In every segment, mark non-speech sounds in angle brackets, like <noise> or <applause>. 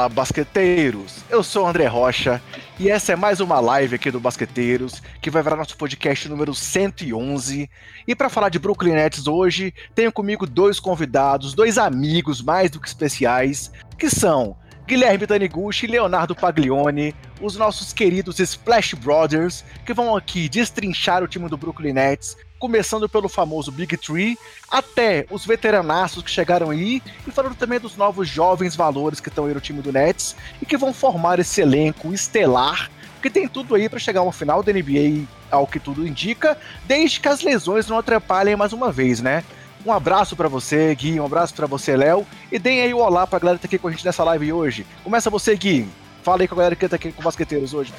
Fala, basqueteiros! Eu sou o André Rocha e essa é mais uma live aqui do Basqueteiros, que vai virar nosso podcast número 111. E para falar de Brooklyn Nets hoje, tenho comigo dois convidados, dois amigos mais do que especiais, que são Guilherme Taniguchi e Leonardo Paglione, os nossos queridos Splash Brothers, que vão aqui destrinchar o time do Brooklyn Nets, começando pelo famoso Big Tree, até os veteranaços que chegaram aí, e falando também dos novos jovens valores que estão aí no time do Nets e que vão formar esse elenco estelar que tem tudo aí para chegar ao final da NBA, ao que tudo indica, desde que as lesões não atrapalhem mais uma vez, né? Um abraço para você, Gui, um abraço para você, Léo, e deem aí o olá pra galera que tá aqui com a gente nessa live hoje. Começa você, Gui. Fala aí com a galera que tá aqui com os basqueteiros hoje.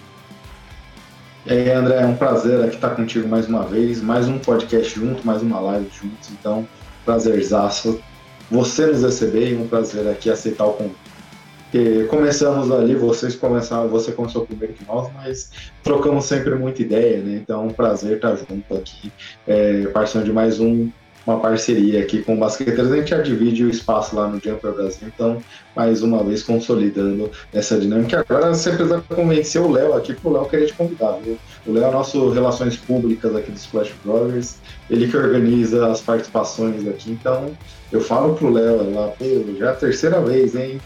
E aí, André, é um prazer aqui estar contigo mais uma vez, mais um podcast junto, mais uma live juntos, então, prazerzaço você nos receber e um prazer aqui aceitar o convite. Começamos ali, vocês começaram, você começou primeiro que nós, mas trocamos sempre muita ideia, né? Então, é um prazer estar junto aqui, é, participando de mais um uma parceria aqui com o Basqueteiros. A gente já divide o espaço lá no Jumper Brasil, então, mais uma vez, consolidando essa dinâmica. Agora você precisa convencer o Léo aqui, para o Léo querer te convidar, viu? O Léo é nosso Relações Públicas aqui do Splash Brothers, ele que organiza as participações aqui, então eu falo pro Léo lá, já é a terceira vez, hein?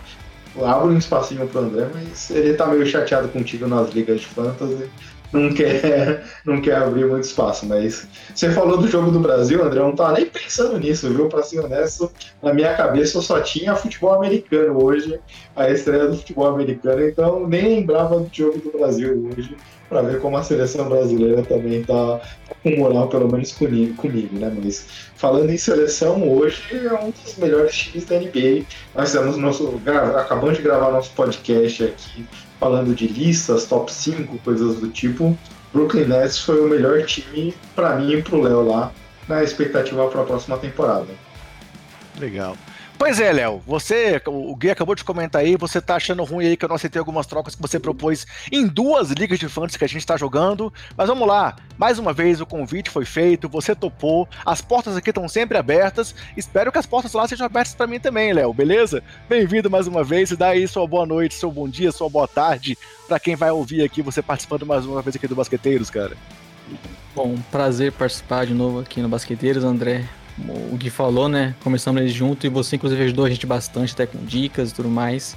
abro um espacinho pro André, mas ele tá meio chateado contigo nas ligas de fantasy não quer, <laughs> não quer abrir muito espaço. Mas você falou do jogo do Brasil, André, eu não tava nem pensando nisso, viu? Pra ser honesto, na minha cabeça eu só tinha futebol americano hoje, a estreia do futebol americano, então nem lembrava do jogo do Brasil hoje, para ver como a seleção brasileira também tá com moral, pelo menos comigo, comigo, né? Mas falando em seleção, hoje é um dos melhores times da NBA. Nós estamos nosso, acabamos de gravar nosso podcast aqui falando de listas, top 5, coisas do tipo, Brooklyn Nets foi o melhor time para mim e pro Léo lá, na expectativa para a próxima temporada. Legal. Pois é, Léo, você, o Gui acabou de comentar aí, você tá achando ruim aí que eu não aceitei algumas trocas que você propôs em duas ligas de fantasy que a gente tá jogando, mas vamos lá, mais uma vez o convite foi feito, você topou, as portas aqui estão sempre abertas, espero que as portas lá sejam abertas para mim também, Léo, beleza? Bem-vindo mais uma vez e dá aí sua boa noite, seu bom dia, sua boa tarde para quem vai ouvir aqui você participando mais uma vez aqui do Basqueteiros, cara. Bom, prazer participar de novo aqui no Basqueteiros, André o Gui falou, né? Começamos eles junto e você, inclusive, ajudou a gente bastante, até com dicas e tudo mais.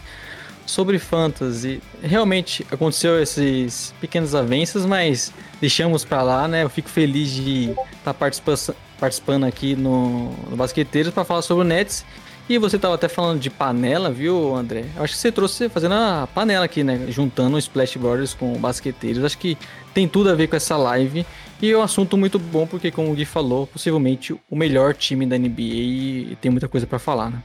Sobre fantasy, realmente aconteceu esses pequenos avanços, mas deixamos para lá, né? Eu fico feliz de estar tá participando, participando aqui no, no Basqueteiros para falar sobre o Nets. E você estava até falando de panela, viu, André? Eu acho que você trouxe fazendo a panela aqui, né? Juntando o Splash Brothers com o Basqueteiros. Acho que tem tudo a ver com essa live. E é um assunto muito bom, porque, como o Gui falou, possivelmente o melhor time da NBA e tem muita coisa para falar, né?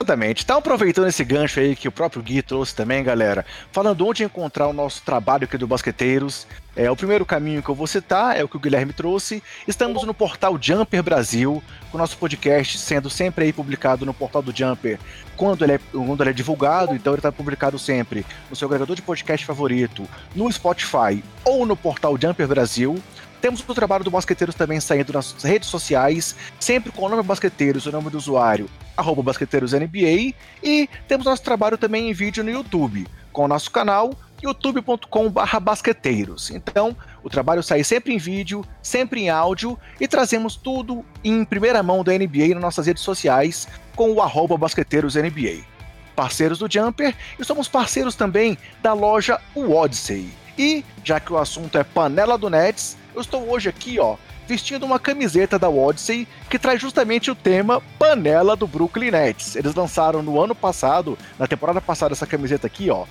Exatamente. Então, aproveitando esse gancho aí que o próprio Gui trouxe também, galera, falando onde encontrar o nosso trabalho aqui do Basqueteiros, é, o primeiro caminho que eu vou citar é o que o Guilherme trouxe. Estamos no portal Jumper Brasil, com o nosso podcast sendo sempre aí publicado no portal do Jumper quando ele é, quando ele é divulgado, então ele está publicado sempre no seu agregador de podcast favorito, no Spotify ou no portal Jumper Brasil. Temos o trabalho do Basqueteiros também saindo nas redes sociais, sempre com o nome Basqueteiros, o nome do usuário, arroba BasqueteirosNBA, e temos nosso trabalho também em vídeo no YouTube, com o nosso canal youtube.com.br basqueteiros. Então, o trabalho sai sempre em vídeo, sempre em áudio e trazemos tudo em primeira mão da NBA nas nossas redes sociais com o arroba basqueteirosNBA. Parceiros do Jumper e somos parceiros também da loja Odyssey. E, já que o assunto é panela do Nets, eu estou hoje aqui, ó, vestindo uma camiseta da Odyssey que traz justamente o tema panela do Brooklyn Nets. Eles lançaram no ano passado, na temporada passada, essa camiseta aqui, ó,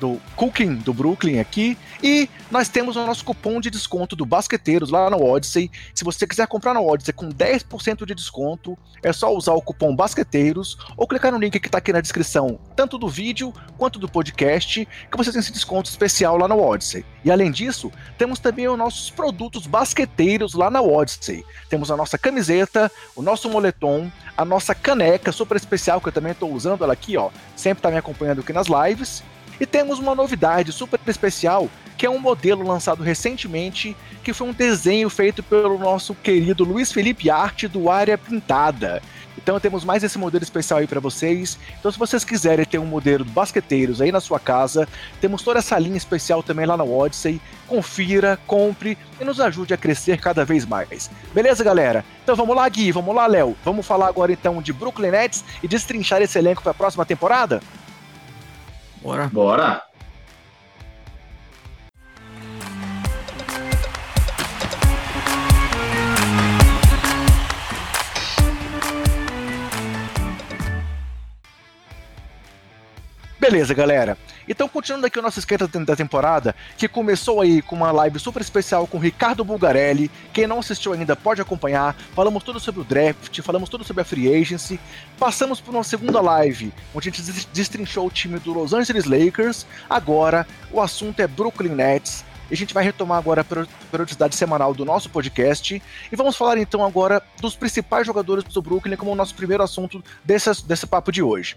do Cooking do Brooklyn aqui. E nós temos o nosso cupom de desconto do Basqueteiros lá no Odyssey. Se você quiser comprar no Odyssey com 10% de desconto, é só usar o cupom Basqueteiros ou clicar no link que está aqui na descrição, tanto do vídeo quanto do podcast, que você tem esse desconto especial lá no Odyssey. E além disso, temos também os nossos produtos basqueteiros lá na Odyssey. Temos a nossa camiseta, o nosso moletom, a nossa caneca super especial, que eu também estou usando ela aqui, ó. Sempre está me acompanhando aqui nas lives. E temos uma novidade super especial, que é um modelo lançado recentemente, que foi um desenho feito pelo nosso querido Luiz Felipe Arte do Área Pintada. Então temos mais esse modelo especial aí para vocês. Então se vocês quiserem ter um modelo do basqueteiros aí na sua casa, temos toda essa linha especial também lá na Odyssey. Confira, compre e nos ajude a crescer cada vez mais. Beleza, galera? Então vamos lá, Gui, vamos lá, Léo. Vamos falar agora então de Brooklyn Nets e destrinchar esse elenco para a próxima temporada? Bora. Bora. Beleza, galera. Então, continuando aqui o nosso esquenta da temporada, que começou aí com uma live super especial com Ricardo Bulgarelli. Quem não assistiu ainda pode acompanhar. Falamos tudo sobre o draft, falamos tudo sobre a free agency. Passamos por uma segunda live, onde a gente destrinchou o time do Los Angeles Lakers. Agora, o assunto é Brooklyn Nets. E a gente vai retomar agora a periodicidade semanal do nosso podcast. E vamos falar então agora dos principais jogadores do Brooklyn como o nosso primeiro assunto desse, desse papo de hoje.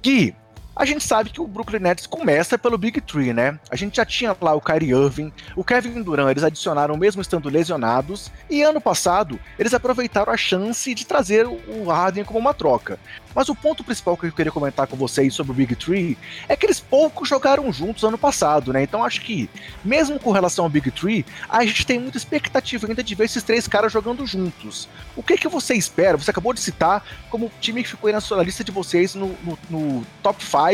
Gui, a gente sabe que o Brooklyn Nets começa pelo Big Three, né? A gente já tinha lá o Kyrie Irving, o Kevin Durant, eles adicionaram mesmo estando lesionados, e ano passado eles aproveitaram a chance de trazer o Harden como uma troca. Mas o ponto principal que eu queria comentar com vocês sobre o Big Tree é que eles pouco jogaram juntos ano passado, né? Então acho que, mesmo com relação ao Big Tree, a gente tem muita expectativa ainda de ver esses três caras jogando juntos. O que que você espera? Você acabou de citar como o time que ficou aí na sua lista de vocês no, no, no top 5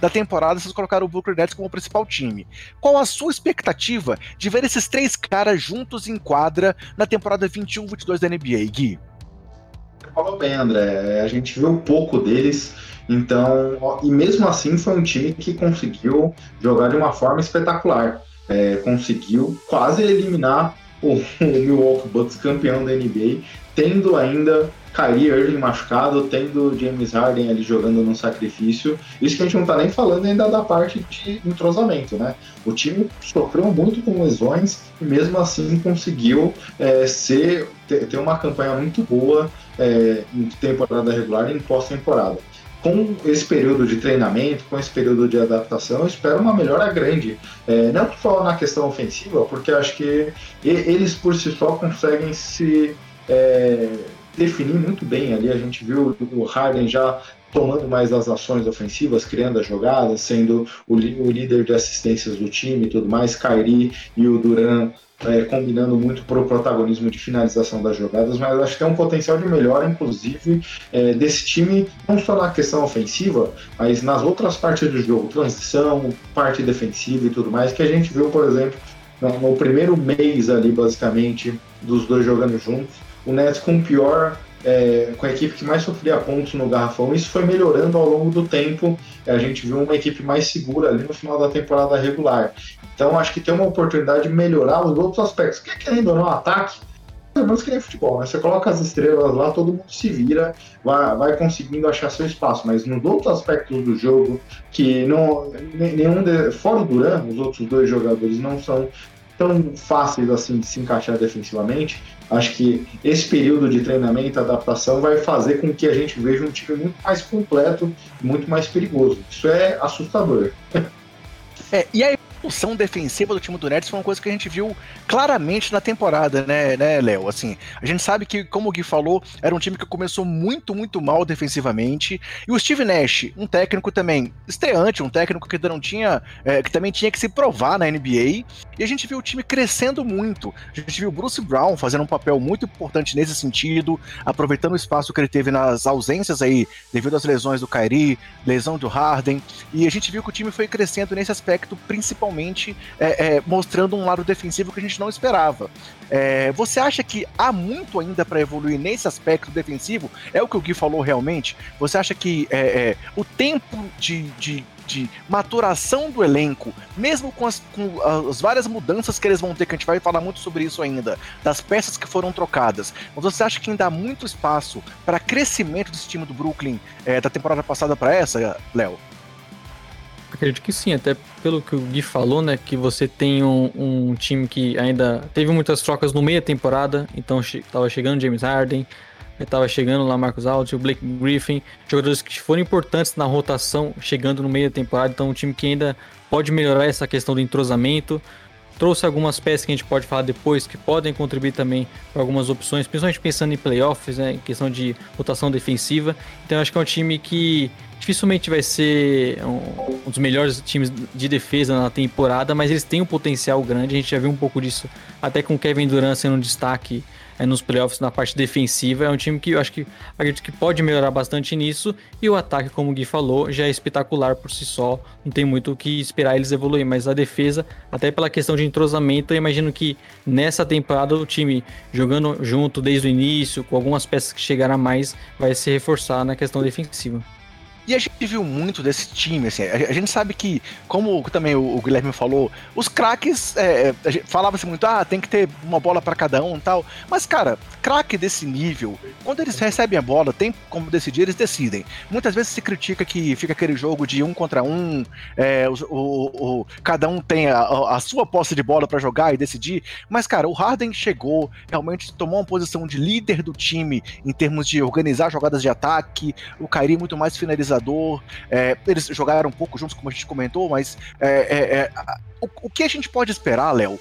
da temporada, vocês colocaram o Brooklyn Nets como principal time. Qual a sua expectativa de ver esses três caras juntos em quadra na temporada 21-22 da NBA, Gui? falou bem, André. A gente viu um pouco deles, então, e mesmo assim foi um time que conseguiu jogar de uma forma espetacular. É, conseguiu quase eliminar <laughs> o, Milwaukee Bucks campeão da NBA, tendo ainda Kyrie Irving machucado, tendo James Harden ali jogando no sacrifício. Isso que a gente não tá nem falando ainda da parte de entrosamento, né? O time sofreu muito com lesões e mesmo assim conseguiu é, ser, ter, ter, uma campanha muito boa é, em temporada regular e em pós-temporada. Com esse período de treinamento, com esse período de adaptação, eu espero uma melhora grande. É, não só na questão ofensiva, porque acho que eles por si só conseguem se é, definir muito bem ali. A gente viu o Harden já tomando mais as ações ofensivas, criando as jogadas, sendo o, o líder de assistências do time e tudo mais. Kyrie e o Duran é, combinando muito para o protagonismo de finalização das jogadas, mas acho que tem um potencial de melhora, inclusive, é, desse time, não só na questão ofensiva, mas nas outras partes do jogo, transição, parte defensiva e tudo mais, que a gente viu, por exemplo, no primeiro mês ali, basicamente, dos dois jogando juntos, o Nets com o pior é, com a equipe que mais sofria pontos no garrafão. Isso foi melhorando ao longo do tempo. A gente viu uma equipe mais segura ali no final da temporada regular. Então acho que tem uma oportunidade de melhorar os outros aspectos. Que querendo ou não, ataque, é mais que nem futebol, né? Você coloca as estrelas lá, todo mundo se vira, vai, vai conseguindo achar seu espaço. Mas nos outros aspectos do jogo, que não nenhum de, fora o Duran, os outros dois jogadores não são tão fáceis assim de se encaixar defensivamente. Acho que esse período de treinamento, adaptação, vai fazer com que a gente veja um time muito mais completo, muito mais perigoso. Isso é assustador. É, e aí função defensiva do time do Nets foi uma coisa que a gente viu claramente na temporada, né, né, Léo? Assim, a gente sabe que, como o Gui falou, era um time que começou muito, muito mal defensivamente. E o Steve Nash, um técnico também estreante, um técnico que ainda não tinha, é, que também tinha que se provar na NBA. E a gente viu o time crescendo muito. A gente viu o Bruce Brown fazendo um papel muito importante nesse sentido, aproveitando o espaço que ele teve nas ausências aí, devido às lesões do Kyrie, lesão do Harden. E a gente viu que o time foi crescendo nesse aspecto principal principalmente é, é, mostrando um lado defensivo que a gente não esperava. É, você acha que há muito ainda para evoluir nesse aspecto defensivo? É o que o Gui falou realmente? Você acha que é, é, o tempo de, de de maturação do elenco, mesmo com as, com as, várias mudanças que eles vão ter, que a gente vai falar muito sobre isso ainda, das peças que foram trocadas. Mas você acha que ainda há muito espaço para crescimento desse time do Brooklyn é, da temporada passada para essa, Léo? Acredito que sim, até pelo que o Gui falou, né? Que você tem um, um time que ainda teve muitas trocas no meio da temporada, então che tava chegando James Harden, tava chegando lá Marcos Alt, o Blake Griffin, jogadores que foram importantes na rotação chegando no meio da temporada, então um time que ainda pode melhorar essa questão do entrosamento. trouxe algumas peças que a gente pode falar depois que podem contribuir também para algumas opções, principalmente pensando em playoffs, né, em questão de rotação defensiva. Então acho que é um time que dificilmente vai ser um, um, dos melhores times de defesa na temporada, mas eles têm um potencial grande. A gente já viu um pouco disso até com o Kevin Durant sendo um destaque é, nos playoffs na parte defensiva. É um time que eu acho que acredito que pode melhorar bastante nisso. E o ataque, como o Gui falou, já é espetacular por si só. Não tem muito o que esperar eles evoluir. Mas a defesa, até pela questão de entrosamento, eu imagino que nessa temporada o time jogando junto desde o início, com algumas peças que chegaram a mais, vai se reforçar na questão defensiva. E a gente viu muito desse time, assim, a, gente sabe que, como também o, Guilherme falou, os craques, é, falava-se muito, ah, tem que ter uma bola para cada um tal, mas, cara, craque desse nível, quando eles recebem a bola, tem como decidir, eles decidem. Muitas vezes se critica que fica aquele jogo de um contra um, é, o, o, o, cada um tem a, a sua posse de bola para jogar e decidir, mas, cara, o Harden chegou, realmente tomou uma posição de líder do time em termos de organizar jogadas de ataque, o Kyrie muito mais finalizador é, eles jogaram um pouco juntos, como a gente comentou, mas é, é, é o, o, que a gente pode esperar, Léo,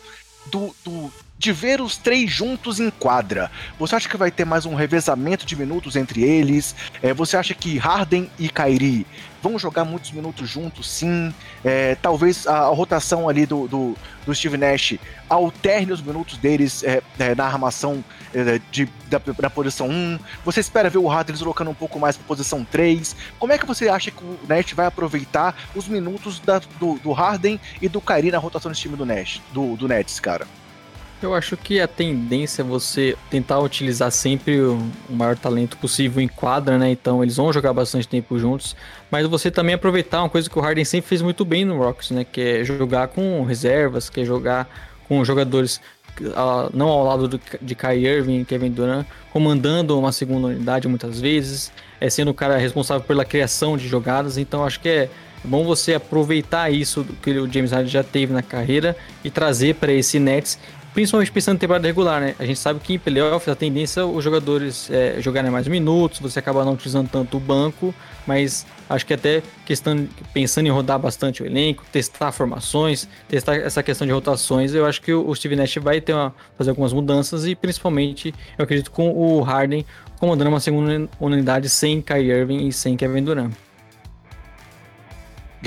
do, do, de ver os três juntos em quadra? Você acha que vai ter mais um revezamento de minutos entre eles? É, você acha que Harden e Kyrie vão jogar muitos minutos juntos, sim? É, talvez a, a, rotação ali do, do, do, Steve Nash alterne os minutos deles é, é na armação é, de, da, da, posição 1? Você espera ver o Harden deslocando um pouco mais para posição 3? Como é que você acha que o Nash vai aproveitar os minutos da, do, do Harden e do Kyrie na rotação desse time do Nash, do, do Nets, cara? Eu acho que a tendência é você tentar utilizar sempre o maior talento possível em quadra, né? Então eles vão jogar bastante tempo juntos, mas você também aproveitar uma coisa que o Harden sempre fez muito bem no Rockets, né? Que é jogar com reservas, que é jogar com jogadores uh, não ao lado de Kyrie Irving Kevin Durant, comandando uma segunda unidade muitas vezes, é sendo o cara responsável pela criação de jogadas. Então acho que é bom você aproveitar isso que o James Harden já teve na carreira e trazer para esse Nets principalmente pensando em temporada regular, né? A gente sabe que em playoffs a tendência é os jogadores é, jogarem mais minutos, você acaba não utilizando tanto o banco, mas acho que até questão pensando em rodar bastante o elenco, testar formações, testar essa questão de rotações, eu acho que o Steve Nash vai ter uma, fazer algumas mudanças e principalmente eu acredito com o Harden comandando uma segunda unidade sem Kyrie Irving e sem Kevin Durant.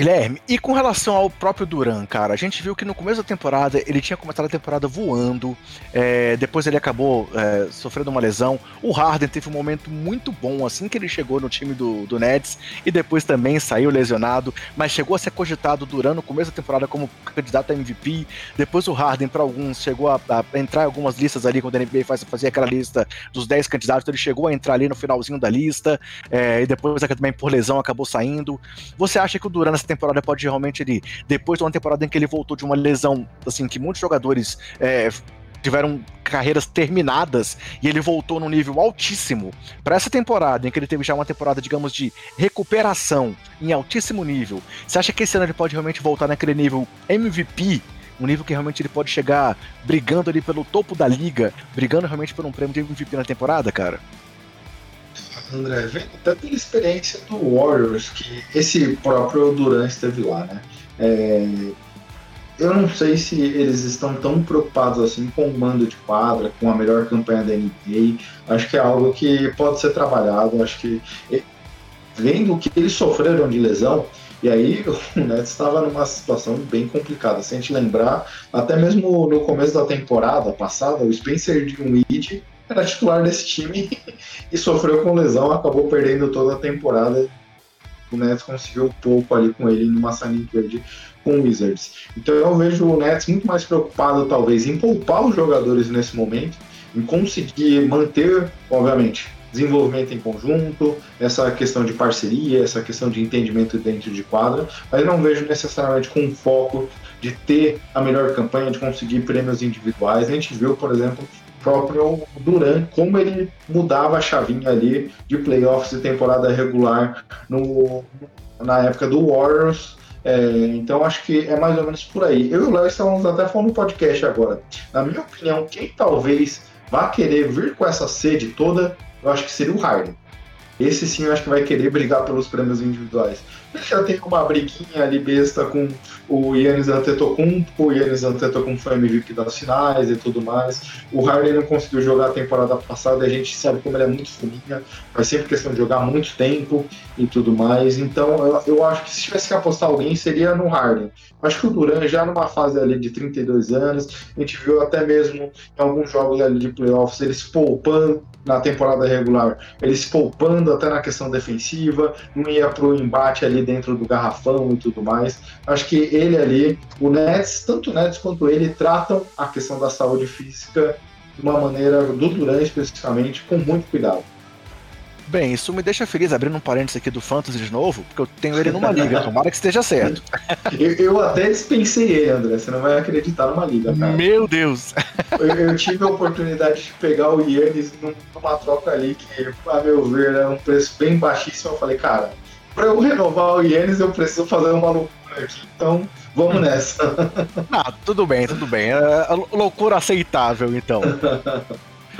Guilherme, e com relação ao próprio Duran, cara, a gente viu que no começo da temporada ele tinha começado a temporada voando, é, depois ele acabou é, sofrendo uma lesão. O Harden teve um momento muito bom assim que ele chegou no time do, do Nets e depois também saiu lesionado, mas chegou a ser cogitado Duran no começo da temporada como candidato a MVP. Depois o Harden, para alguns, chegou a, a, entrar em algumas listas ali quando a NBA faz, fazia aquela lista dos 10 candidatos, então ele chegou a entrar ali no finalzinho da lista é, e depois também por lesão acabou saindo. Você acha que o Duran temporada pode realmente ele, depois de uma temporada em que ele voltou de uma lesão, assim, que muitos jogadores é, tiveram carreiras terminadas e ele voltou num nível altíssimo. Para essa temporada, em que ele teve já uma temporada, digamos, de recuperação em altíssimo nível, você acha que esse ano ele pode realmente voltar naquele nível MVP? Um nível que realmente ele pode chegar brigando ali pelo topo da liga, brigando realmente por um prêmio de MVP na temporada, cara? André, vendo até pela experiência do Warriors, que esse próprio Durant esteve lá, né? É, eu não sei se eles estão tão preocupados assim com o mando de quadra, com a melhor campanha da NBA. Acho que é algo que pode ser trabalhado. Acho que vendo o que eles sofreram de lesão, e aí <laughs> o Nets estava numa situação bem complicada. Se a gente lembrar, até mesmo no começo da temporada passada, o Spencer Dinwiddie era titular desse time e sofreu com lesão, acabou perdendo toda a temporada. O Nets conseguiu pouco ali com ele numa signing trade com o Wizards. Então eu vejo o Nets muito mais preocupado, talvez, em poupar os jogadores nesse momento, em conseguir manter, obviamente, desenvolvimento em conjunto, essa questão de parceria, essa questão de entendimento dentro de quadra, mas não vejo necessariamente com foco de ter a melhor campanha, de conseguir prêmios individuais. A gente viu, por exemplo, próprio Duran, como ele mudava a chavinha ali de playoffs e temporada regular no, na época do Warriors. É, então acho que é mais ou menos por aí. Eu e o Léo estávamos até falando no podcast agora. Na minha opinião, quem talvez vá querer vir com essa sede toda, eu acho que seria o Harden. Esse sim eu acho que vai querer brigar pelos prêmios individuais. Já tem uma briguinha ali besta com o Yannis Antetokounmpo, o Yannis Antetokounmpo foi MVP das finais e tudo mais. O Harden não conseguiu jogar a temporada passada, a gente sabe como ele é muito fuminha, faz sempre questão de jogar muito tempo e tudo mais. Então eu, eu acho que se tivesse que apostar alguém seria no Harden. Acho que o Duran já numa fase ali de 32 anos, a gente viu até mesmo em alguns jogos ali de playoffs eles poupando na temporada regular, eles poupando até na questão defensiva, não ia pro embate ali dentro do garrafão e tudo mais. Acho que ele ali, o Nets, tanto o Nets quanto ele, tratam a questão da saúde física de uma maneira, do Duran especificamente, com muito cuidado. Bem, isso me deixa feliz abrindo um parênteses aqui do Fantasy de novo, porque eu tenho ele numa liga, <laughs> tomara que esteja certo. eu, eu, até dispensei ele, André, você não vai acreditar numa liga, cara. Meu Deus! Eu, eu tive a oportunidade de pegar o Yannis numa troca ali que, a meu ver, era um preço bem baixíssimo. Eu falei, cara, para eu renovar o Yannis eu preciso fazer uma loucura aqui, então vamos nessa. <laughs> Ah, tudo bem, tudo bem. É loucura aceitável, então.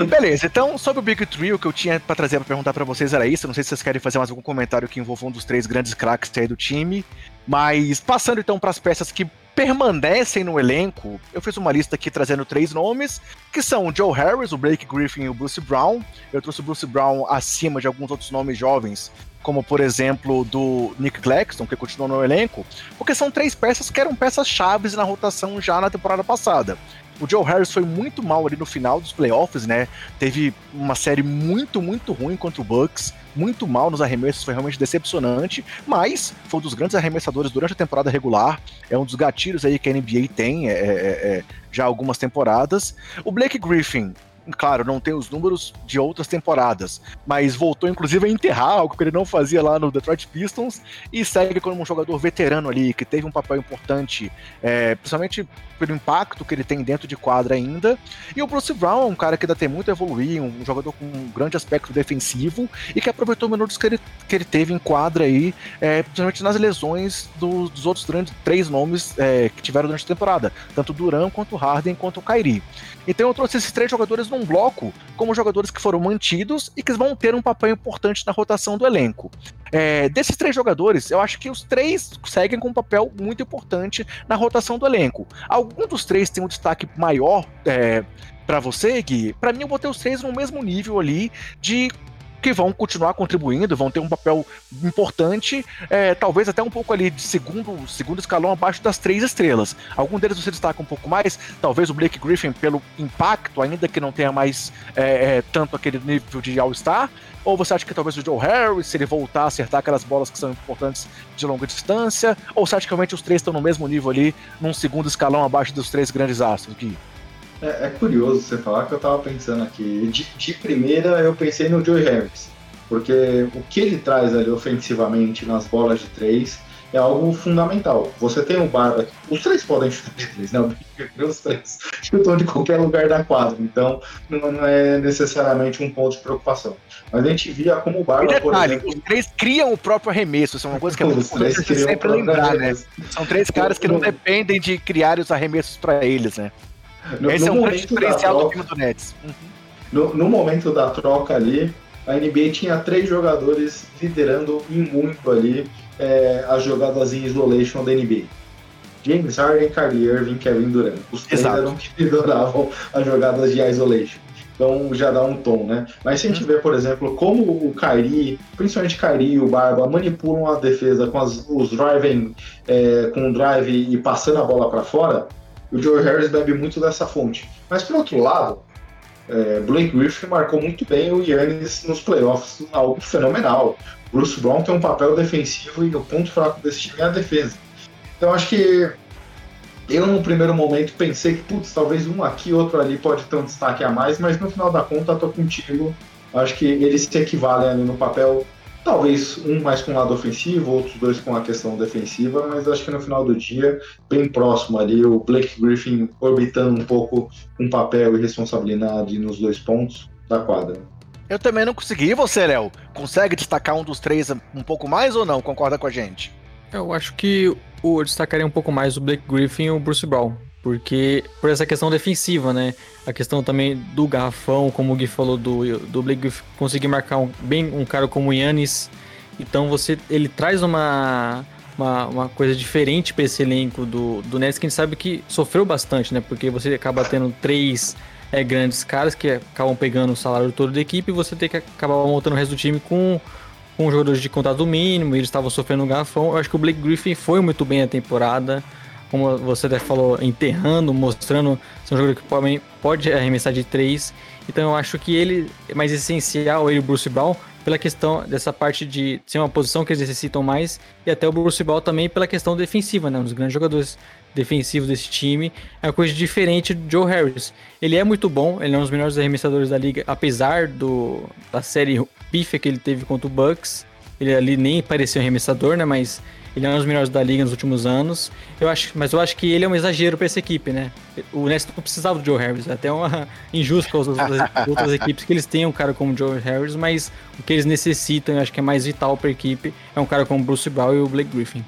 Beleza, então sobre o Big Trio que eu tinha para trazer para perguntar para vocês era isso. Não sei se vocês querem fazer mais algum comentário que envolva um dos três grandes craques aí do time. Mas passando então para as peças que permanecem no elenco, eu fiz uma lista aqui trazendo três nomes, que são o Joe Harris, o Blake Griffin e o Bruce Brown. Eu trouxe o Bruce Brown acima de alguns outros nomes jovens, como por exemplo do Nick Claxton, que continuou no elenco, porque são três peças que eram peças chaves na rotação já na temporada passada. O Joe Harris foi muito mal ali no final dos playoffs, né? Teve uma série muito, muito ruim contra o Bucks, muito mal nos arremessos, foi realmente decepcionante, mas foi um dos grandes arremessadores durante a temporada regular. É um dos gatilhos aí que a NBA tem é, é, é, já algumas temporadas. O Blake Griffin claro, não tem os números de outras temporadas, mas voltou inclusive a enterrar algo que ele não fazia lá no Detroit Pistons e segue como um jogador veterano ali, que teve um papel importante, é, principalmente pelo impacto que ele tem dentro de quadra ainda. E o Bruce Brown é um cara que ainda tem muito a evoluir, um jogador com um grande aspecto defensivo e que aproveitou os minutos que ele, que ele teve em quadra aí, é, principalmente nas lesões do, dos outros grandes, três nomes é, que tiveram durante a temporada, tanto Duran, quanto Harden, quanto Kyrie. Então eu trouxe esses três jogadores num bloco como jogadores que foram mantidos e que vão ter um papel importante na rotação do elenco. É, desses três jogadores, eu acho que os três seguem com um papel muito importante na rotação do elenco. Algum dos três tem um destaque maior é, para você, Gui? Para mim, eu botei os três no mesmo nível ali de que vão continuar contribuindo, vão ter um papel importante, é, talvez até um pouco ali de segundo, segundo escalão abaixo das três estrelas. Algum deles você destaca um pouco mais, talvez o Blake Griffin pelo impacto, ainda que não tenha mais é, é, tanto aquele nível de All-Star, ou você acha que talvez o Joe Harris, se ele voltar a acertar aquelas bolas que são importantes de longa distância, ou você acha que realmente os três estão no mesmo nível ali, num segundo escalão abaixo dos três grandes astros, Gui? É, é, curioso você falar que eu tava pensando aqui. De, de, primeira eu pensei no Joey Harris, porque o que ele traz ali ofensivamente nas bolas de três é algo fundamental. Você tem o Barba, os três podem chutar de três, né? Os três chutam de qualquer lugar da quadra, então não é necessariamente um ponto de preocupação. Mas a gente via como o Barba. E detalhe, exemplo, os três criam o próprio arremesso, isso é uma coisa que é <laughs> muito importante sempre lembrar, né? São três caras que não dependem de criar os arremessos para eles, né? No, Esse no é um grande diferencial troca, do time do Nets. Uhum. No, no, momento da troca ali, a NBA tinha três jogadores liderando em muito ali é, as jogadas em isolation da NBA. James Harden, Kyrie Irving, Kevin Durant. Os três Exato. eram que lideravam as jogadas de isolation. Então já dá um tom, né? Mas se a gente uhum. vê, por exemplo, como o Kyrie, principalmente Kyrie e o Barba, manipulam a defesa com as, os driving, é, com o drive e passando a bola para fora, o Joe Harris bebe muito dessa fonte. Mas, por outro lado, é, Blake Griffin marcou muito bem o Yannis nos playoffs, algo fenomenal. Bruce Brown tem um papel defensivo e o ponto fraco desse time é a defesa. Então, acho que eu, no primeiro momento, pensei que, putz, talvez um aqui, outro ali pode ter um destaque a mais, mas no final da conta, tô contigo. Acho que eles se equivalem ali no papel Talvez um mais com o lado ofensivo, outros dois com a questão defensiva, mas acho que no final do dia, bem próximo ali, o Blake Griffin orbitando um pouco com papel e responsabilidade nos dois pontos da quadra. Eu também não consegui. E você, Léo? Consegue destacar um dos três um pouco mais ou não? Concorda com a gente? Eu acho que eu destacaria um pouco mais o Blake Griffin e o Bruce Brown. Porque, por essa questão defensiva, né? A questão também do garrafão, como o Gui falou, do, do Blake conseguir marcar um, bem um cara como o Yannis Então você ele traz uma, uma, uma coisa diferente para esse elenco do, do Nets, que a gente sabe que sofreu bastante, né? Porque você acaba tendo três é, grandes caras que acabam pegando o salário todo da equipe e você tem que acabar montando o resto do time com, com jogadores de contato mínimo, eles estavam sofrendo um garfão. Eu acho que o Blake Griffin foi muito bem a temporada, como você até falou, enterrando, mostrando ser um jogador que pode, pode arremessar de três. Então eu acho que ele é mais essencial, ele o Bruce Brown, pela questão dessa parte de ser uma posição que eles necessitam mais, e até o Bruce Brown também pela questão defensiva, né? Um dos grandes jogadores defensivos desse time. É uma coisa diferente do Joe Harris. Ele é muito bom, ele é um dos melhores arremessadores da liga, apesar do, da série pífia que ele teve contra o Bucks. Ele ali nem parecia um arremessador, né? Mas ele é um dos melhores da liga nos últimos anos. Eu acho, mas eu acho que ele é um exagero para essa equipe, né? O Nets não precisava do Joe Harris, é até uma <laughs> injusto com as outras, outras equipes que eles tenham um cara como o Joe Harris, mas o que eles necessitam, eu acho que é mais vital para a equipe, é um cara como o Bruce Brown e o Blake Griffin.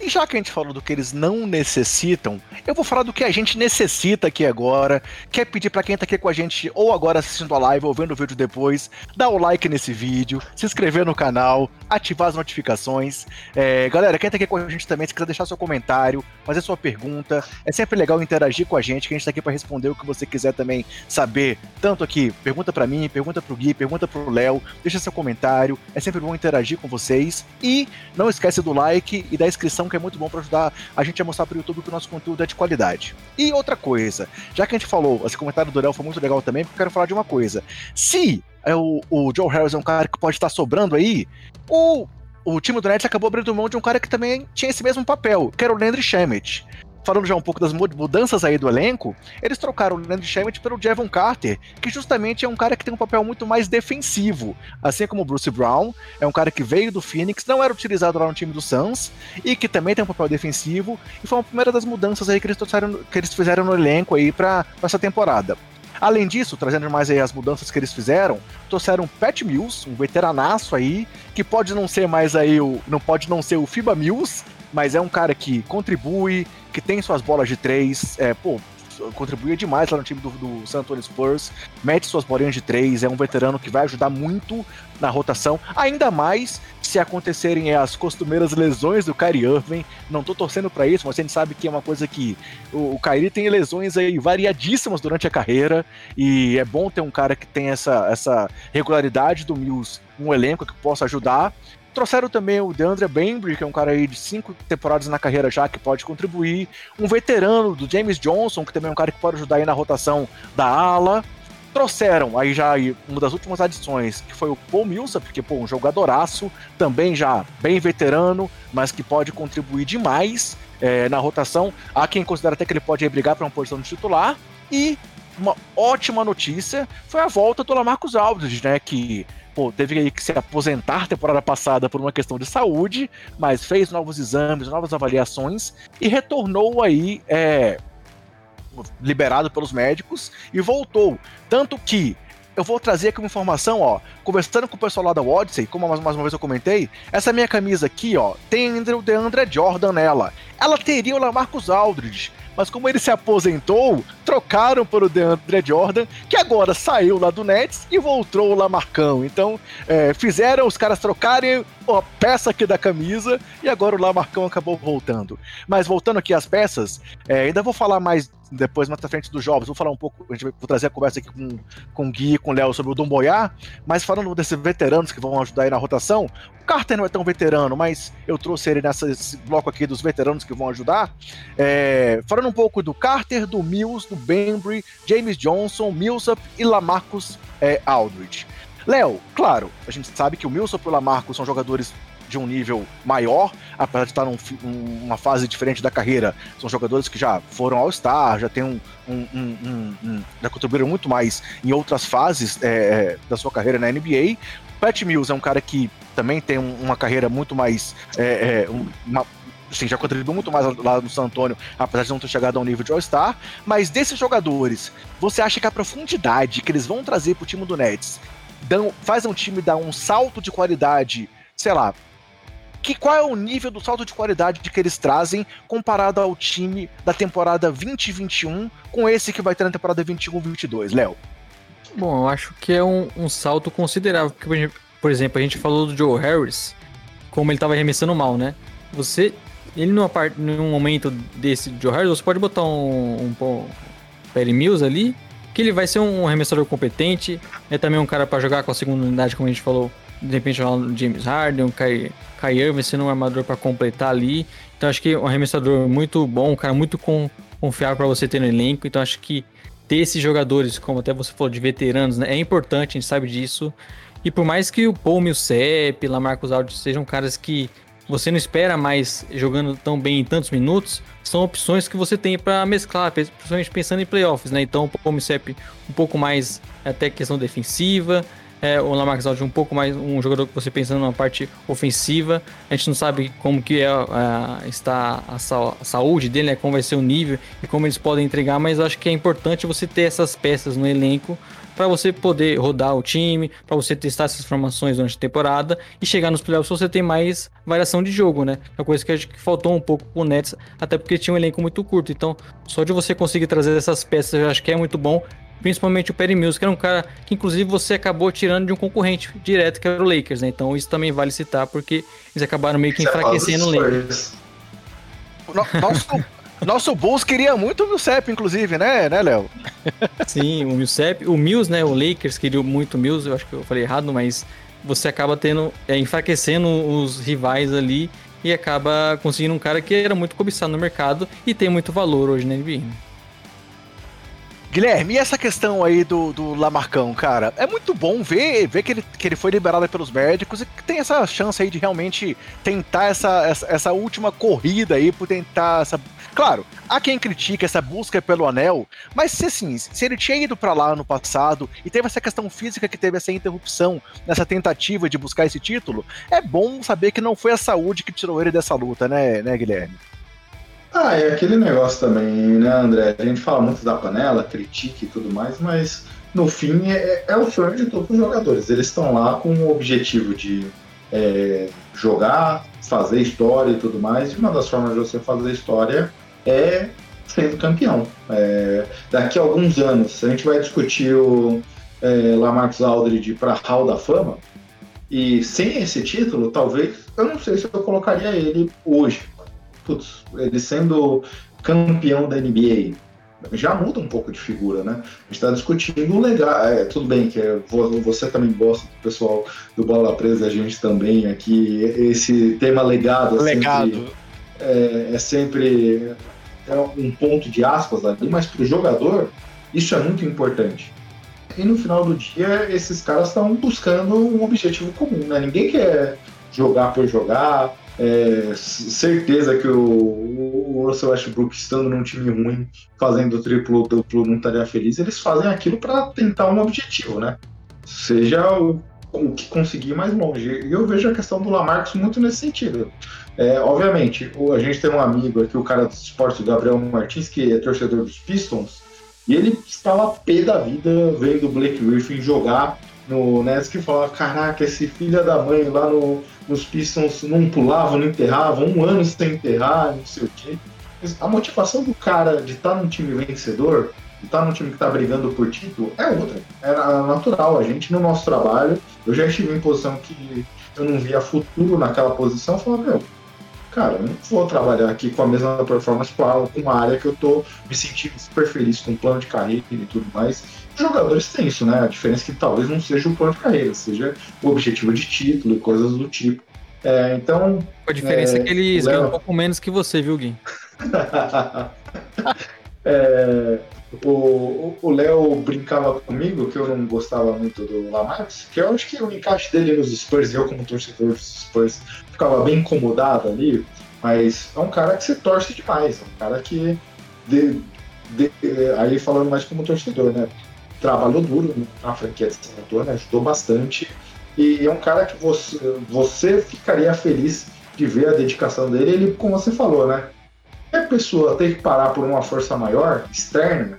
E já que a gente falou do que eles não necessitam, eu vou falar do que a gente necessita aqui agora. Quer pedir para quem tá aqui com a gente, ou agora assistindo a live, ou vendo o vídeo depois, dar o like nesse vídeo, se inscrever no canal, ativar as notificações. É, galera, quem tá aqui com a gente também, se quiser deixar seu comentário, fazer sua pergunta, é sempre legal interagir com a gente, que a gente tá aqui para responder o que você quiser também saber. Tanto aqui, pergunta para mim, pergunta pro Gui, pergunta pro Léo, deixa seu comentário, é sempre bom interagir com vocês. E não esquece do like e da inscrição que é muito bom para ajudar a gente a mostrar para o YouTube que o nosso conteúdo é de qualidade. E outra coisa, já que a gente falou, esse comentário do Léo foi muito legal também, porque eu quero falar de uma coisa. Se é o, o Joe Harris é um cara que pode estar sobrando aí, o o time do Nets acabou abrindo mão de um cara que também tinha esse mesmo papel, que era o Landry Shamet falando já um pouco das mudanças aí do elenco, eles trocaram o Landry Shamet pelo Javon Carter, que justamente é um cara que tem um papel muito mais defensivo, assim como o Bruce Brown, é um cara que veio do Phoenix, não era utilizado lá no time do Suns, e que também tem um papel defensivo, e foi uma primeira das mudanças aí que eles, trouxeram, que eles fizeram no elenco aí para essa temporada. Além disso, trazendo mais aí as mudanças que eles fizeram, trouxeram Pat Mills, um veteranaço aí, que pode não ser mais aí o. não pode não ser o FIBA Mills, mas é um cara que contribui, que tem suas bolas de três, é, pô, contribuía demais lá no time do, do San Antonio Spurs, mete suas bolinhas de três, é um veterano que vai ajudar muito na rotação, ainda mais se acontecerem as costumeiras lesões do Kyrie Irving. Não tô torcendo para isso, mas a gente sabe que é uma coisa que o, o Kyrie tem lesões aí variadíssimas durante a carreira e é bom ter um cara que tem essa, essa regularidade do Mills, um elenco que possa ajudar. Trouxeram também o DeAndre Bembry, que é um cara aí de cinco temporadas na carreira já, que pode contribuir. Um veterano do James Johnson, que também é um cara que pode ajudar aí na rotação da ala. Trouxeram aí já aí uma das últimas adições, que foi o Paul Millsap, porque, pô, um jogadoraço, também já bem veterano, mas que pode contribuir demais é, na rotação. Há quem considera até que ele pode brigar para uma posição de titular. E uma ótima notícia foi a volta do Lamarcus Aldridge, né, que pô, teve que se aposentar temporada passada por uma questão de saúde, mas fez novos exames, novas avaliações e retornou aí é, liberado pelos médicos e voltou. Tanto que eu vou trazer aqui uma informação, ó. Conversando com o pessoal lá da Odyssey, como mais, mais uma vez eu comentei, essa minha camisa aqui, ó, tem o DeAndre Jordan nela. Ela teria o Lamarcus Aldridge, mas como ele se aposentou, trocaram por o DeAndre Jordan, que agora saiu lá do Nets e voltou lá Marcão. Então, é, fizeram os caras trocarem a peça aqui da camisa e agora o Lamarcão acabou voltando. Mas voltando aqui às peças, é, ainda vou falar mais depois, mais pra frente dos jogos, vou falar um pouco, a gente vai trazer a conversa aqui com, com o Gui e com o Léo sobre o Domboyá, mas falando desses veteranos que vão ajudar aí na rotação, o Carter não é tão veterano, mas eu trouxe ele nesse bloco aqui dos veteranos que vão ajudar. É, falando um pouco do Carter, do Mills, do Bembry, James Johnson, Millsap e Lamarcus é, Aldridge. Léo, claro, a gente sabe que o Millsap e o Lamarcus são jogadores de um nível maior, apesar de estar numa um, fase diferente da carreira. São jogadores que já foram ao Star, já tem um, um, um já contribuíram muito mais em outras fases é, é da sua carreira na NBA. Pat Mills é um cara que também tem uma carreira muito mais é, é, uma, Sim, já contribuiu muito mais lá no San Antônio, apesar de não ter chegado ao nível de All-Star. Mas desses jogadores, você acha que a profundidade que eles vão trazer pro time do Nets dão, faz um time dar um salto de qualidade, sei lá, que qual é o nível do salto de qualidade que eles trazem comparado ao time da temporada 2021 com esse que vai ter na temporada 21-22, Léo? Bom, eu acho que é um, um salto considerável, porque por exemplo, a gente falou do Joe Harris, como ele estava arremessando mal, né? Você, ele numa parte, num momento desse Joe Harris, você pode botar um, um, um Perry Mills ali, que ele vai ser um arremessador competente, é também um cara para jogar com a segunda unidade, como a gente falou, de repente o James Harden, o Kai, Kai Irving sendo um armador para completar ali. Então acho que um arremessador muito bom, um cara muito com, confiável para você ter no elenco. Então acho que ter esses jogadores, como até você falou, de veteranos, né, é importante, a gente sabe disso. E por mais que o Paul Millsap, Lamarcus Aldridge sejam caras que você não espera mais jogando tão bem em tantos minutos, são opções que você tem para mesclar, principalmente pensando em playoffs, né? Então, o Millsap um pouco mais até questão defensiva, é, o Lamarcus Aldridge um pouco mais um jogador que você pensando numa parte ofensiva. A gente não sabe como que é, é está a, sa a, saúde dele, né, como vai ser o nível e como eles podem entregar, mas acho que é importante você ter essas peças no elenco para você poder rodar o time, para você testar essas formações durante a temporada e chegar nos playoffs você tem mais variação de jogo, né? É uma coisa que acho que faltou um pouco pro Nets, até porque tinha um elenco muito curto. Então, só de você conseguir trazer essas peças, eu acho que é muito bom principalmente o Perry Mills, que era um cara que inclusive você acabou tirando de um concorrente direto, que era o Lakers, né? Então isso também vale citar, porque eles acabaram meio que é enfraquecendo o Lakers. Nosso, nosso Bulls queria muito o Millsap, inclusive, né, né, Léo? <laughs> Sim, o Millsap, o Mills, né, o Lakers queria muito o Mills, eu acho que eu falei errado, mas você acaba tendo, é, enfraquecendo os rivais ali e acaba conseguindo um cara que era muito cobiçado no mercado e tem muito valor hoje na NBA. Guilherme, e essa questão aí do, do Lamarcão, cara? É muito bom ver, ver que, ele, que ele foi liberado pelos médicos e que tem essa chance aí de realmente tentar essa, essa, essa última corrida aí, por tentar essa. Claro, há quem critica essa busca pelo anel, mas se assim, se ele tinha ido para lá no passado e teve essa questão física que teve essa interrupção nessa tentativa de buscar esse título, é bom saber que não foi a saúde que tirou ele dessa luta, né, né Guilherme? Ah, é aquele negócio também, né, André? A gente fala muito da panela, critique e tudo mais, mas no fim é, é o sonho de todos os jogadores. Eles estão lá com o objetivo de é, jogar, fazer história e tudo mais, e uma das formas de você fazer história é sendo campeão. É, daqui a alguns anos, a gente vai discutir o é, Lamarcus Aldridge para Hall da Fama, e sem esse título, talvez, eu não sei se eu colocaria ele hoje putz, ele sendo campeão da NBA, já muda um pouco de figura, né? A gente está discutindo o legal. É, tudo bem que é, você também gosta do pessoal do Bola Presa, a gente também aqui. Esse tema legado, é legado. Sempre, é, é sempre é um ponto de aspas ali, mas para o jogador isso é muito importante. E no final do dia, esses caras estão buscando um objetivo comum, né? Ninguém quer jogar por jogar, é, certeza que o, o Russell Westbrook estando num time ruim, fazendo triplo duplo, não estaria feliz. Eles fazem aquilo para tentar um objetivo, né? Seja o, o que conseguir mais longe. E eu vejo a questão do Lamarcus muito nesse sentido. É, obviamente, a gente tem um amigo aqui, o cara do esporte, o Gabriel Martins, que é torcedor dos Pistons, e ele estava pé da vida vendo o Blake Griffin jogar no Nets que falava: caraca, esse filho da mãe lá no os Pistons não pulavam, não enterravam, um ano sem enterrar, não sei o quê. A motivação do cara de estar num time vencedor, tá num time que está brigando por título, é outra. Era natural. A gente, no nosso trabalho, eu já estive em posição que eu não via futuro naquela posição, falava, meu, cara, eu não vou trabalhar aqui com a mesma performance com uma área que eu tô me sentindo super feliz com o plano de carreira e tudo mais jogadores têm isso, né? A diferença é que talvez não seja o plano de carreira, seja o objetivo de título e coisas do tipo. É, então. A diferença é, é que eles Léo... ganham um pouco menos que você, viu, Gui? <laughs> <laughs> é, o Léo brincava comigo que eu não gostava muito do Lamarcus, que eu acho que o encaixe dele nos Spurs, eu como torcedor dos Spurs, ficava bem incomodado ali, mas é um cara que você torce demais, é um cara que. De, de, aí falando mais como torcedor, né? trabalhou duro na franquia de San Antonio, ajudou bastante. E é um cara que você, você ficaria feliz de ver a dedicação dele. Ele, como você falou, né? Pessoa ter que parar por uma força maior, externa,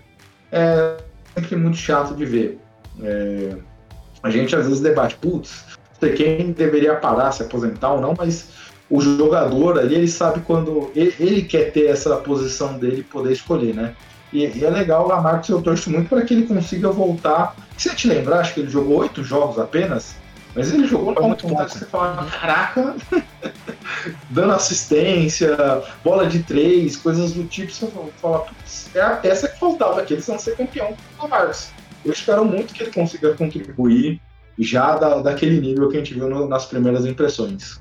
é sempre muito chato de ver. É, a gente às vezes debate, putz, quem deveria parar, se aposentar ou não, mas o jogador ali, ele sabe quando ele, ele quer ter essa posição dele poder escolher, né? E, e, é legal o Lamarcus, eu torço muito para que ele consiga voltar. Se te lembrar, acho que ele jogou oito jogos apenas, Mas ele jogou no muito ponto você fala, caraca, <laughs> dando assistência, bola de três, coisas do tipo, você fala, putz, é a peça que faltava aqui, eles vão ser campeão com o Marcos. Eu espero muito que ele consiga contribuir já da, daquele nível que a gente viu no, nas primeiras impressões.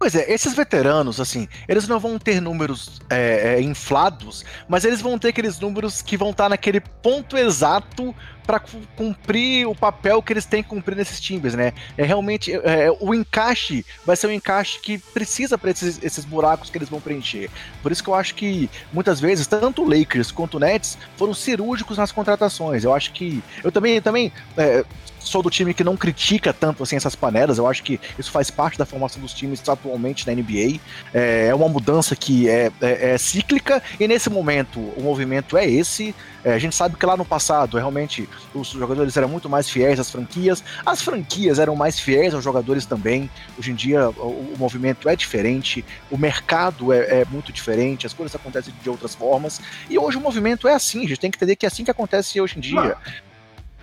Pois é, esses veteranos, assim, eles não vão ter números é, é, inflados, mas eles vão ter aqueles números que vão estar naquele ponto exato para cumprir o papel que eles têm que cumprir nesses times, né? É realmente é, o encaixe vai ser um encaixe que precisa para esses, esses buracos que eles vão preencher. Por isso que eu acho que muitas vezes tanto o Lakers quanto o Nets foram cirúrgicos nas contratações. Eu acho que eu também também é, sou do time que não critica tanto assim essas panelas. Eu acho que isso faz parte da formação dos times atualmente na NBA. É, é uma mudança que é, é, é, cíclica e nesse momento o movimento é esse. É, a gente sabe que lá no passado realmente os jogadores eram muito mais fiéis às franquias, as franquias eram mais fiéis aos jogadores também. Hoje em dia o, o movimento é diferente, o mercado é, é, muito diferente, as coisas acontecem de outras formas e hoje o movimento é assim. A gente tem que entender que é assim que acontece hoje em dia.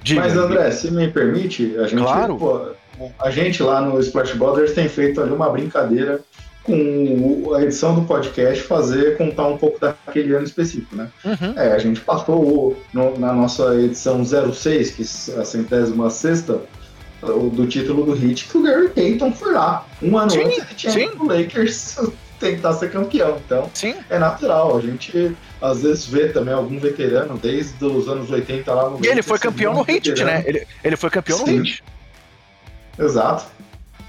Diga, Mas, André, se me permite, a gente, claro. pô, a gente lá no Splash Brothers tem feito ali uma brincadeira com a edição do podcast fazer contar um pouco daquele ano específico, né? Uhum. É, a gente passou no, na nossa edição 06, que é a centésima sexta, do título do hit, que o Gary Payton foi lá. Um ano sim, antes ele tinha sim. o Lakers <laughs> tentar ser campeão. Então, sim. é natural. A gente às vezes vê também algum veterano desde os anos 80 lá no. E ele foi campeão no Hit, né? Ele, ele foi campeão Sim. no Hit. Exato.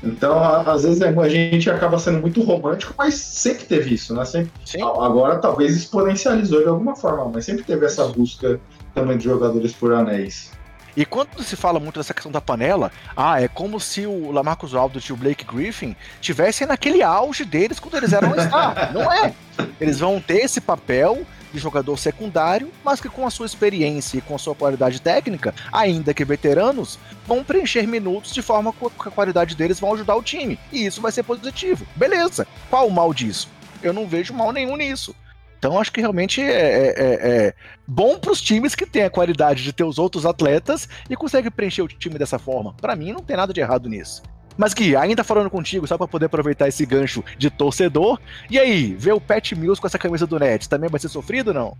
Então, às vezes a gente acaba sendo muito romântico, mas sempre teve isso, né? Sempre, Sim. Agora talvez exponencializou de alguma forma, mas sempre teve essa busca também de jogadores por anéis. E quando se fala muito dessa questão da panela, ah, é como se o Lamarcus Aldridge e o Blake Griffin tivessem naquele auge deles quando eles eram star. <laughs> Não é. Eles vão ter esse papel de jogador secundário, mas que com a sua experiência e com a sua qualidade técnica, ainda que veteranos, vão preencher minutos de forma que a qualidade deles vão ajudar o time. E isso vai ser positivo. Beleza. Qual o mal disso? Eu não vejo mal nenhum nisso. Então acho que realmente é, é, é, é bom para os times que têm a qualidade de ter os outros atletas e conseguem preencher o time dessa forma. Para mim não tem nada de errado nisso. Mas Gui, ainda falando contigo, só para poder aproveitar esse gancho de torcedor, e aí, ver o Pat Mills com essa camisa do Nets, também vai ser sofrido ou não?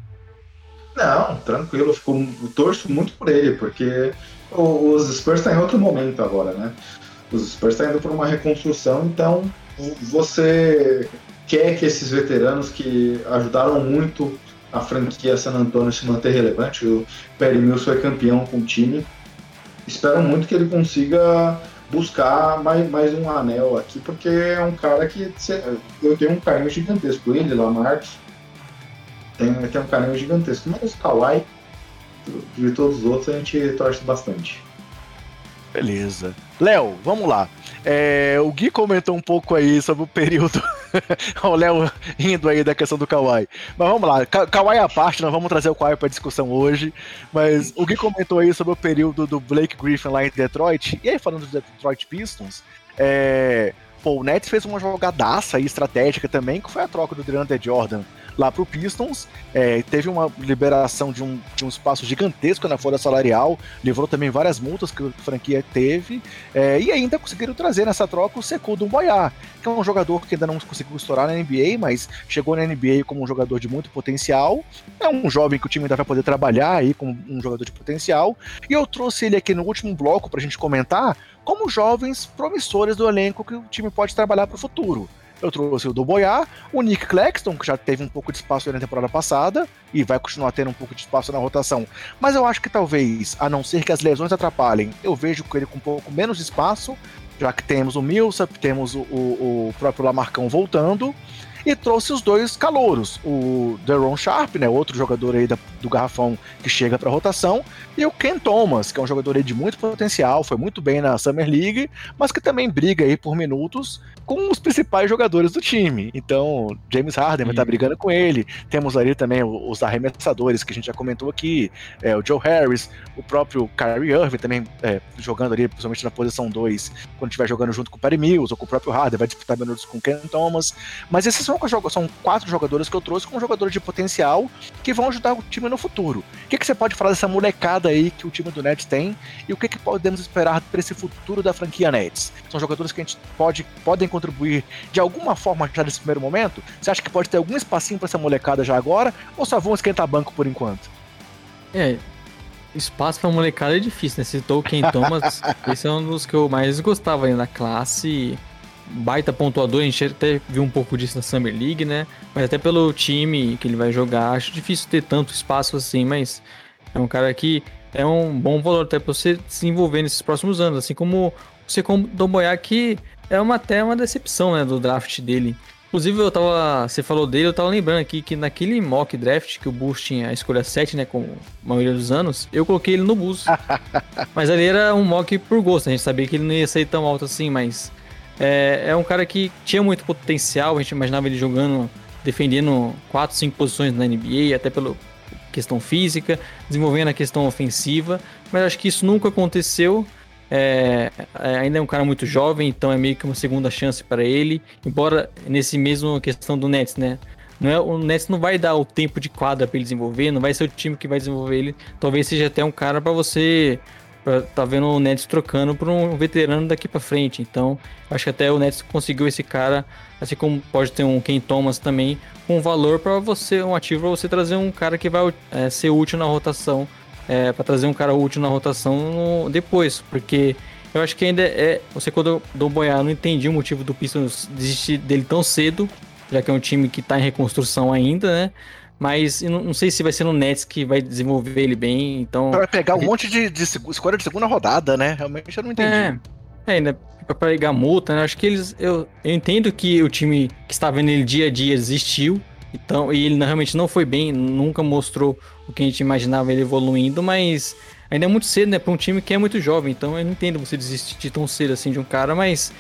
Não, tranquilo, fico, torço muito por ele, porque os Spurs estão tá em outro momento agora, né? Os Spurs estão tá indo por uma reconstrução, então você quer que esses veteranos que ajudaram muito a franquia San Antonio se manter relevante, o Perry Mills foi campeão com o time, espero muito que ele consiga buscar mais, mais um anel aqui, porque é um cara que eu tenho um carinho gigantesco ele, lá Marcos. Tem, tem um carinho gigantesco. Mas o Kawhi, de todos os outros, a gente torce bastante. Beleza. Léo, vamos lá. É, o Gui comentou um pouco aí sobre o período. <laughs> o Léo indo aí da questão do Kawhi. Mas vamos lá, Ka Kawhi à parte, nós vamos trazer o Kawhi para discussão hoje. Mas o Gui comentou aí sobre o período do Blake Griffin lá em Detroit. E aí, falando do Detroit Pistons, é, pô, o Nets fez uma jogadaça aí estratégica também, que foi a troca do DeAndre Jordan lá para o Pistons. É, teve uma liberação de um, de um espaço gigantesco na folha salarial, livrou também várias multas que a franquia teve, é, e ainda conseguiram trazer nessa troca o Sekou Boyar, que é um jogador que ainda não conseguiu estourar na NBA, mas chegou na NBA como um jogador de muito potencial. É um jovem que o time ainda vai poder trabalhar aí como um jogador de potencial. E eu trouxe ele aqui no último bloco para a gente comentar como jovens promissores do elenco que o time pode trabalhar para o futuro. Eu trouxe o do Boyar, o Nick Claxton, que já teve um pouco de espaço na temporada passada e vai continuar tendo um pouco de espaço na rotação. Mas eu acho que talvez, a não ser que as lesões atrapalhem, eu vejo ele com um pouco menos de espaço, já que temos o Millsap, temos o, o, o próprio Lamarcão voltando e trouxe os dois calouros, o Deron Sharp, né, outro jogador aí da, do garrafão que chega para rotação, e o Ken Thomas, que é um jogador aí de muito potencial, foi muito bem na Summer League, mas que também briga aí por minutos com os principais jogadores do time. Então, James Harden vai estar tá brigando com ele. Temos ali também os arremessadores que a gente já comentou aqui, é, o Joe Harris, o próprio Kyrie Irving também é, jogando ali, principalmente na posição 2, quando estiver jogando junto com o Perry Mills ou com o próprio Harden, vai disputar minutos com o Ken Thomas. Mas esses são, são quatro jogadores que eu trouxe como jogadores de potencial que vão ajudar o time no futuro. O que, que você pode falar dessa molecada aí que o time do Nets tem e o que, que podemos esperar para esse futuro da franquia Nets? São jogadores que a gente pode podem contribuir de alguma forma já nesse primeiro momento? Você acha que pode ter algum espacinho para essa molecada já agora ou só vão esquentar banco por enquanto? É, espaço pra molecada é difícil, né? Citou o Ken Thomas, <laughs> esse é um dos que eu mais gostava aí na classe. Baita pontuador, a gente até viu um pouco disso na Summer League, né? Mas até pelo time que ele vai jogar, acho difícil ter tanto espaço assim, mas é um cara que é um bom valor até pra você se envolver nesses próximos anos, assim como você com o que é uma, até uma decepção, né, do draft dele. Inclusive, eu tava. Você falou dele, eu tava lembrando aqui que naquele mock draft que o Bulls tinha a escolha 7, né? Com a maioria dos anos, eu coloquei ele no Bulls. <laughs> mas ali era um mock por gosto, a gente sabia que ele não ia sair tão alto assim, mas. É, é um cara que tinha muito potencial, a gente imaginava ele jogando, defendendo 4, 5 posições na NBA, até pela questão física, desenvolvendo a questão ofensiva, mas acho que isso nunca aconteceu. É, é, ainda é um cara muito jovem, então é meio que uma segunda chance para ele. Embora nesse mesmo questão do Nets, né? Não é, o Nets não vai dar o tempo de quadra para ele desenvolver, não vai ser o time que vai desenvolver ele. Talvez seja até um cara para você pra, tá vendo o Nets trocando por um veterano daqui para frente. Então, acho que até o Nets conseguiu esse cara, assim como pode ter um Ken Thomas também, com valor para você, um ativo para você trazer um cara que vai é, ser útil na rotação é, para trazer um cara útil na rotação no, depois, porque eu acho que ainda é. Você, quando do Boiá, não entendi o motivo do Pistons desistir dele tão cedo, já que é um time que está em reconstrução ainda, né? Mas não, não, sei se vai ser no Nets que vai desenvolver ele bem, então. Vai pegar um monte de, de escolha de segunda rodada, né? Realmente eu não entendi. É, é ainda pra pegar multa, né? Acho que eles. Eu, eu entendo que o time que está vendo ele dia a dia existiu, então, e ele realmente não foi bem, nunca mostrou o que a gente imaginava ele evoluindo, mas ainda é muito cedo, né, para um time que é muito jovem. Então, eu não entendo você desistir tão cedo assim de um cara, mas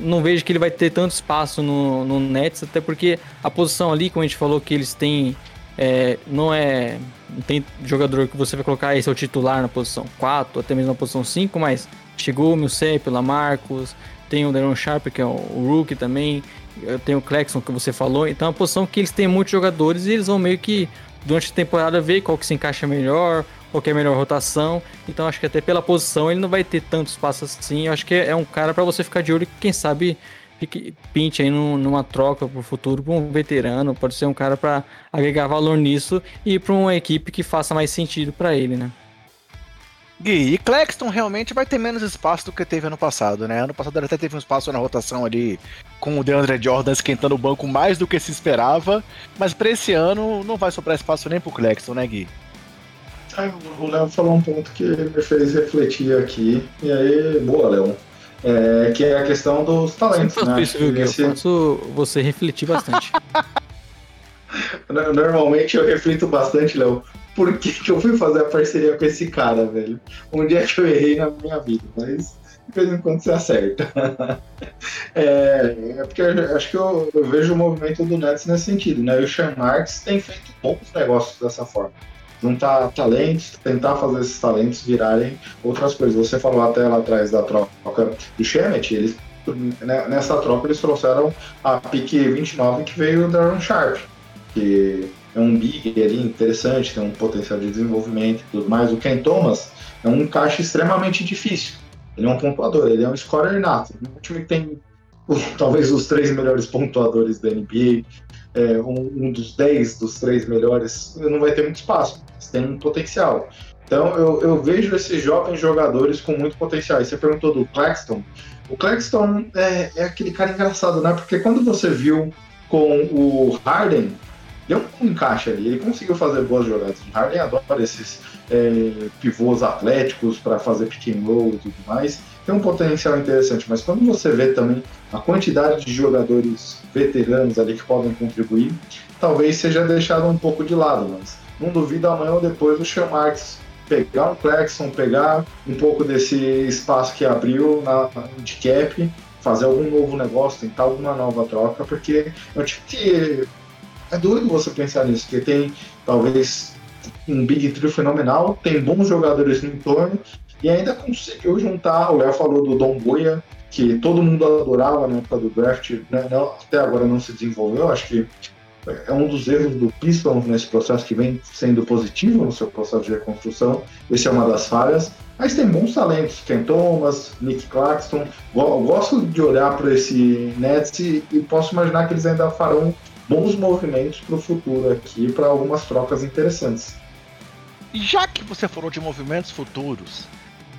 não vejo que ele vai ter tanto espaço no, no Nets, até porque a posição ali, como a gente falou, que eles têm. É, não é. Não tem jogador que você vai colocar esse é o titular na posição 4, até mesmo na posição 5, mas chegou o Milcep, o Lamarcus, tem o Deron Sharp, que é o, Rookie também tem o Clexon que você falou, então é uma posição que eles têm muitos jogadores e eles vão meio que durante a temporada ver qual que se encaixa melhor, qual que é a melhor rotação. Então acho que até pela posição ele não vai ter tantos passos assim. Eu acho que é um cara para você ficar de olho, quem sabe pinte aí numa troca pro futuro para um veterano, pode ser um cara para agregar valor nisso e para uma equipe que faça mais sentido para ele, né? Gui, e Claxton realmente vai ter menos espaço do que teve ano passado, né? Ano passado ele até teve um espaço na rotação ali com o DeAndre Jordan esquentando o banco mais do que se esperava, mas para esse ano não vai sobrar espaço nem pro Claxton, né, Gui? o Léo falou um ponto que me fez refletir aqui, e aí, boa, Léo. É, que é a questão dos talentos, né? Isso, viu, Esse... Eu faço você refletir bastante. <laughs> Normalmente eu reflito bastante, Léo, por que, que eu fui fazer a parceria com esse cara, velho. Um dia que eu errei na minha vida, mas de vez em quando você acerta. <laughs> é, é, porque eu, acho que eu, eu, vejo o movimento do Nets nesse sentido, né? E o Sean Marks tem feito bons negócios dessa forma. Juntar talentos, tentar fazer esses talentos virarem outras coisas. Você falou até lá atrás da troca do Shemet, eles né, nessa troca eles trouxeram a pique 29 que veio o Darren Sharp, que é um big ali interessante, tem um potencial de desenvolvimento e tudo mais. O Ken Thomas é um encaixe extremamente difícil. Ele é um pontuador, ele é um scorer nato. Um time que tem <laughs> talvez os três melhores pontuadores da NBA, é, um, um, dos dez dos três melhores, não vai ter muito espaço, mas tem um potencial. Então eu, eu vejo esses jovens jogadores com muito potencial. E você perguntou do Claxton. O Claxton é, é aquele cara engraçado, né? Porque quando você viu com o Harden, deu um encaixe ali. Ele conseguiu fazer boas jogadas. O Harden adora esses é, pivôs atléticos para fazer pick and roll e tudo mais. Tem um potencial interessante, mas quando você vê também a quantidade de jogadores veteranos ali que podem contribuir, talvez seja deixado um pouco de lado. Mas não duvido amanhã ou depois o Sean Marks pegar um Clexon, pegar um pouco desse espaço que abriu na, de cap, fazer algum novo negócio, tentar alguma nova troca, porque é um tipo que é doido você pensar nisso, porque tem talvez um Big Three fenomenal, tem bons jogadores no entorno, e ainda conseguiu juntar. O Léo falou do Dom Boia, que todo mundo adorava na época do draft, né, até agora não se desenvolveu. Acho que é um dos erros do Pistons nesse processo que vem sendo positivo no seu processo de reconstrução. Esse é uma das falhas. Mas tem bons talentos, Ken Thomas, Nick Claxton. Gosto de olhar para esse Nets e, e posso imaginar que eles ainda farão bons movimentos para o futuro aqui, para algumas trocas interessantes. Já que você falou de movimentos futuros,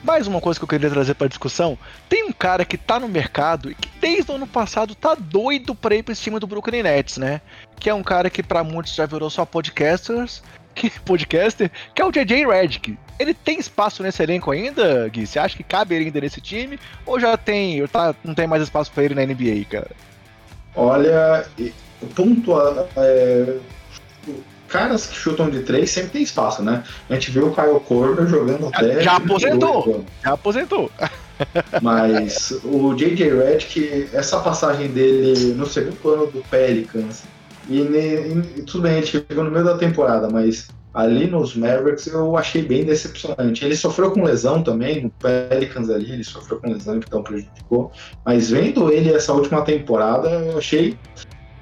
mais uma coisa que eu queria trazer para discussão: tem um cara que tá no mercado e que desde o ano passado tá doido para ir para cima do Brooklyn Nets, né? Que é um cara que para muitos já virou só podcasters, <laughs> que podcaster, que é o JJ Redick. Ele tem espaço nesse elenco ainda, Gui? Você acha que cabe ainda nesse time? Ou já tem, tá, não tem mais espaço para ele na NBA, cara? Olha, pontuar. É, caras que chutam de três sempre tem espaço, né? A gente viu o Kyle Korver jogando até. Já aposentou! Já aposentou! <laughs> Mas o J.J. Redick, essa passagem dele no segundo ano do Pelicans, e, e, tudo bem, ele chegou no meio da temporada, mas ali nos Mavericks eu achei bem decepcionante. Ele sofreu com lesão também, no Pelicans ali, ele sofreu com lesão, então prejudicou. Mas vendo ele essa última temporada, eu achei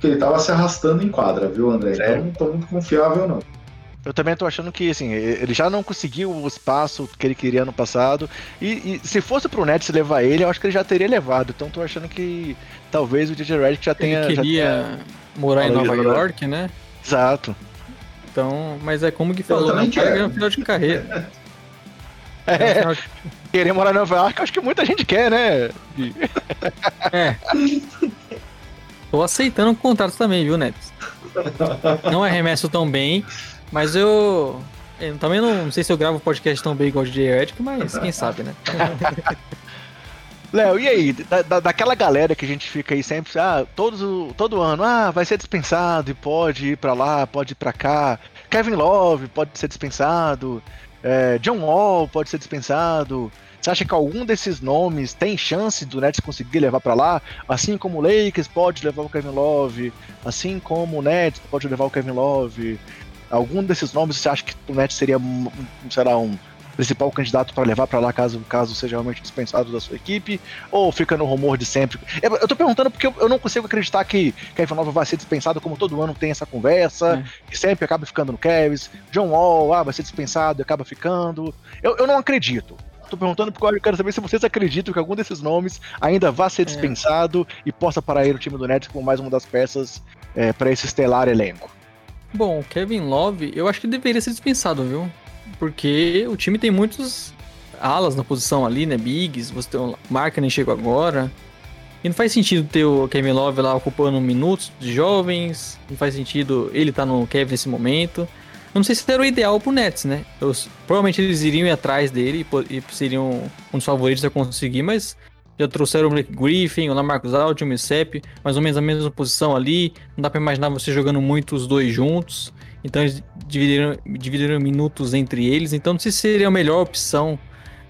que ele tava se arrastando em quadra, viu, André? Então não tô muito confiável, não. Eu também tô achando que, assim, ele já não conseguiu o espaço que ele queria no passado. E, e se fosse pro Nets levar ele, eu acho que ele já teria levado. Então tô achando que talvez o DJ Redick já tenha. Ele queria já tenha... morar em Nova York, né? Exato. Então, mas é como que falou, né? O cara ganhou um final de carreira. <laughs> É, querer morar em Nova York, acho que muita gente quer, né? É. <laughs> Tô aceitando o contrato também, viu, Nets? Não arremesso tão bem, mas eu. eu também não, não, sei se eu gravo podcast tão bem igual o DJ Edic, mas quem sabe, né? <laughs> Léo, e aí? Da, daquela galera que a gente fica aí sempre, ah, todos, todo ano, ah, vai ser dispensado e pode ir pra lá, pode ir pra cá. Kevin Love pode ser dispensado. É, John Wall pode ser dispensado. Você acha que algum desses nomes tem chance do Nets conseguir levar para lá? Assim como o Lakers pode levar o Kevin Love, assim como o Nets pode levar o Kevin Love. Algum desses nomes você acha que o Nets seria, será um principal candidato para levar para lá caso caso seja realmente dispensado da sua equipe? Ou fica no rumor de sempre? Eu, eu tô perguntando porque eu, eu não consigo acreditar que Kevin Love vai ser dispensado, como todo ano tem essa conversa, é. que sempre acaba ficando no Cavs. John Wall, ah, vai ser dispensado e acaba ficando. Eu, eu não acredito. Tô perguntando porque eu quero saber se vocês acreditam que algum desses nomes ainda vá ser é. dispensado é. e possa parar o time do Nets como mais uma das peças é, para esse estelar elenco. Bom, Kevin Love, eu acho que deveria ser dispensado, viu? Porque o time tem muitos alas na posição ali, né? Bigs, você tem o nem chegou agora. E não faz sentido ter o Kevin Love lá ocupando minutos de jovens. Não faz sentido ele estar tá no Kevin nesse momento. Eu não sei se era o ideal pro Nets, né? Eu, provavelmente eles iriam ir atrás dele e, e seriam um dos favoritos a conseguir, mas já trouxeram o Blake Griffin, o Lamarcus Aldridge, o Millsap, mais ou menos a mesma posição ali. Não dá para imaginar você jogando muito os dois juntos. Então eles dividiram, dividiram minutos entre eles. Então não sei se seria a melhor opção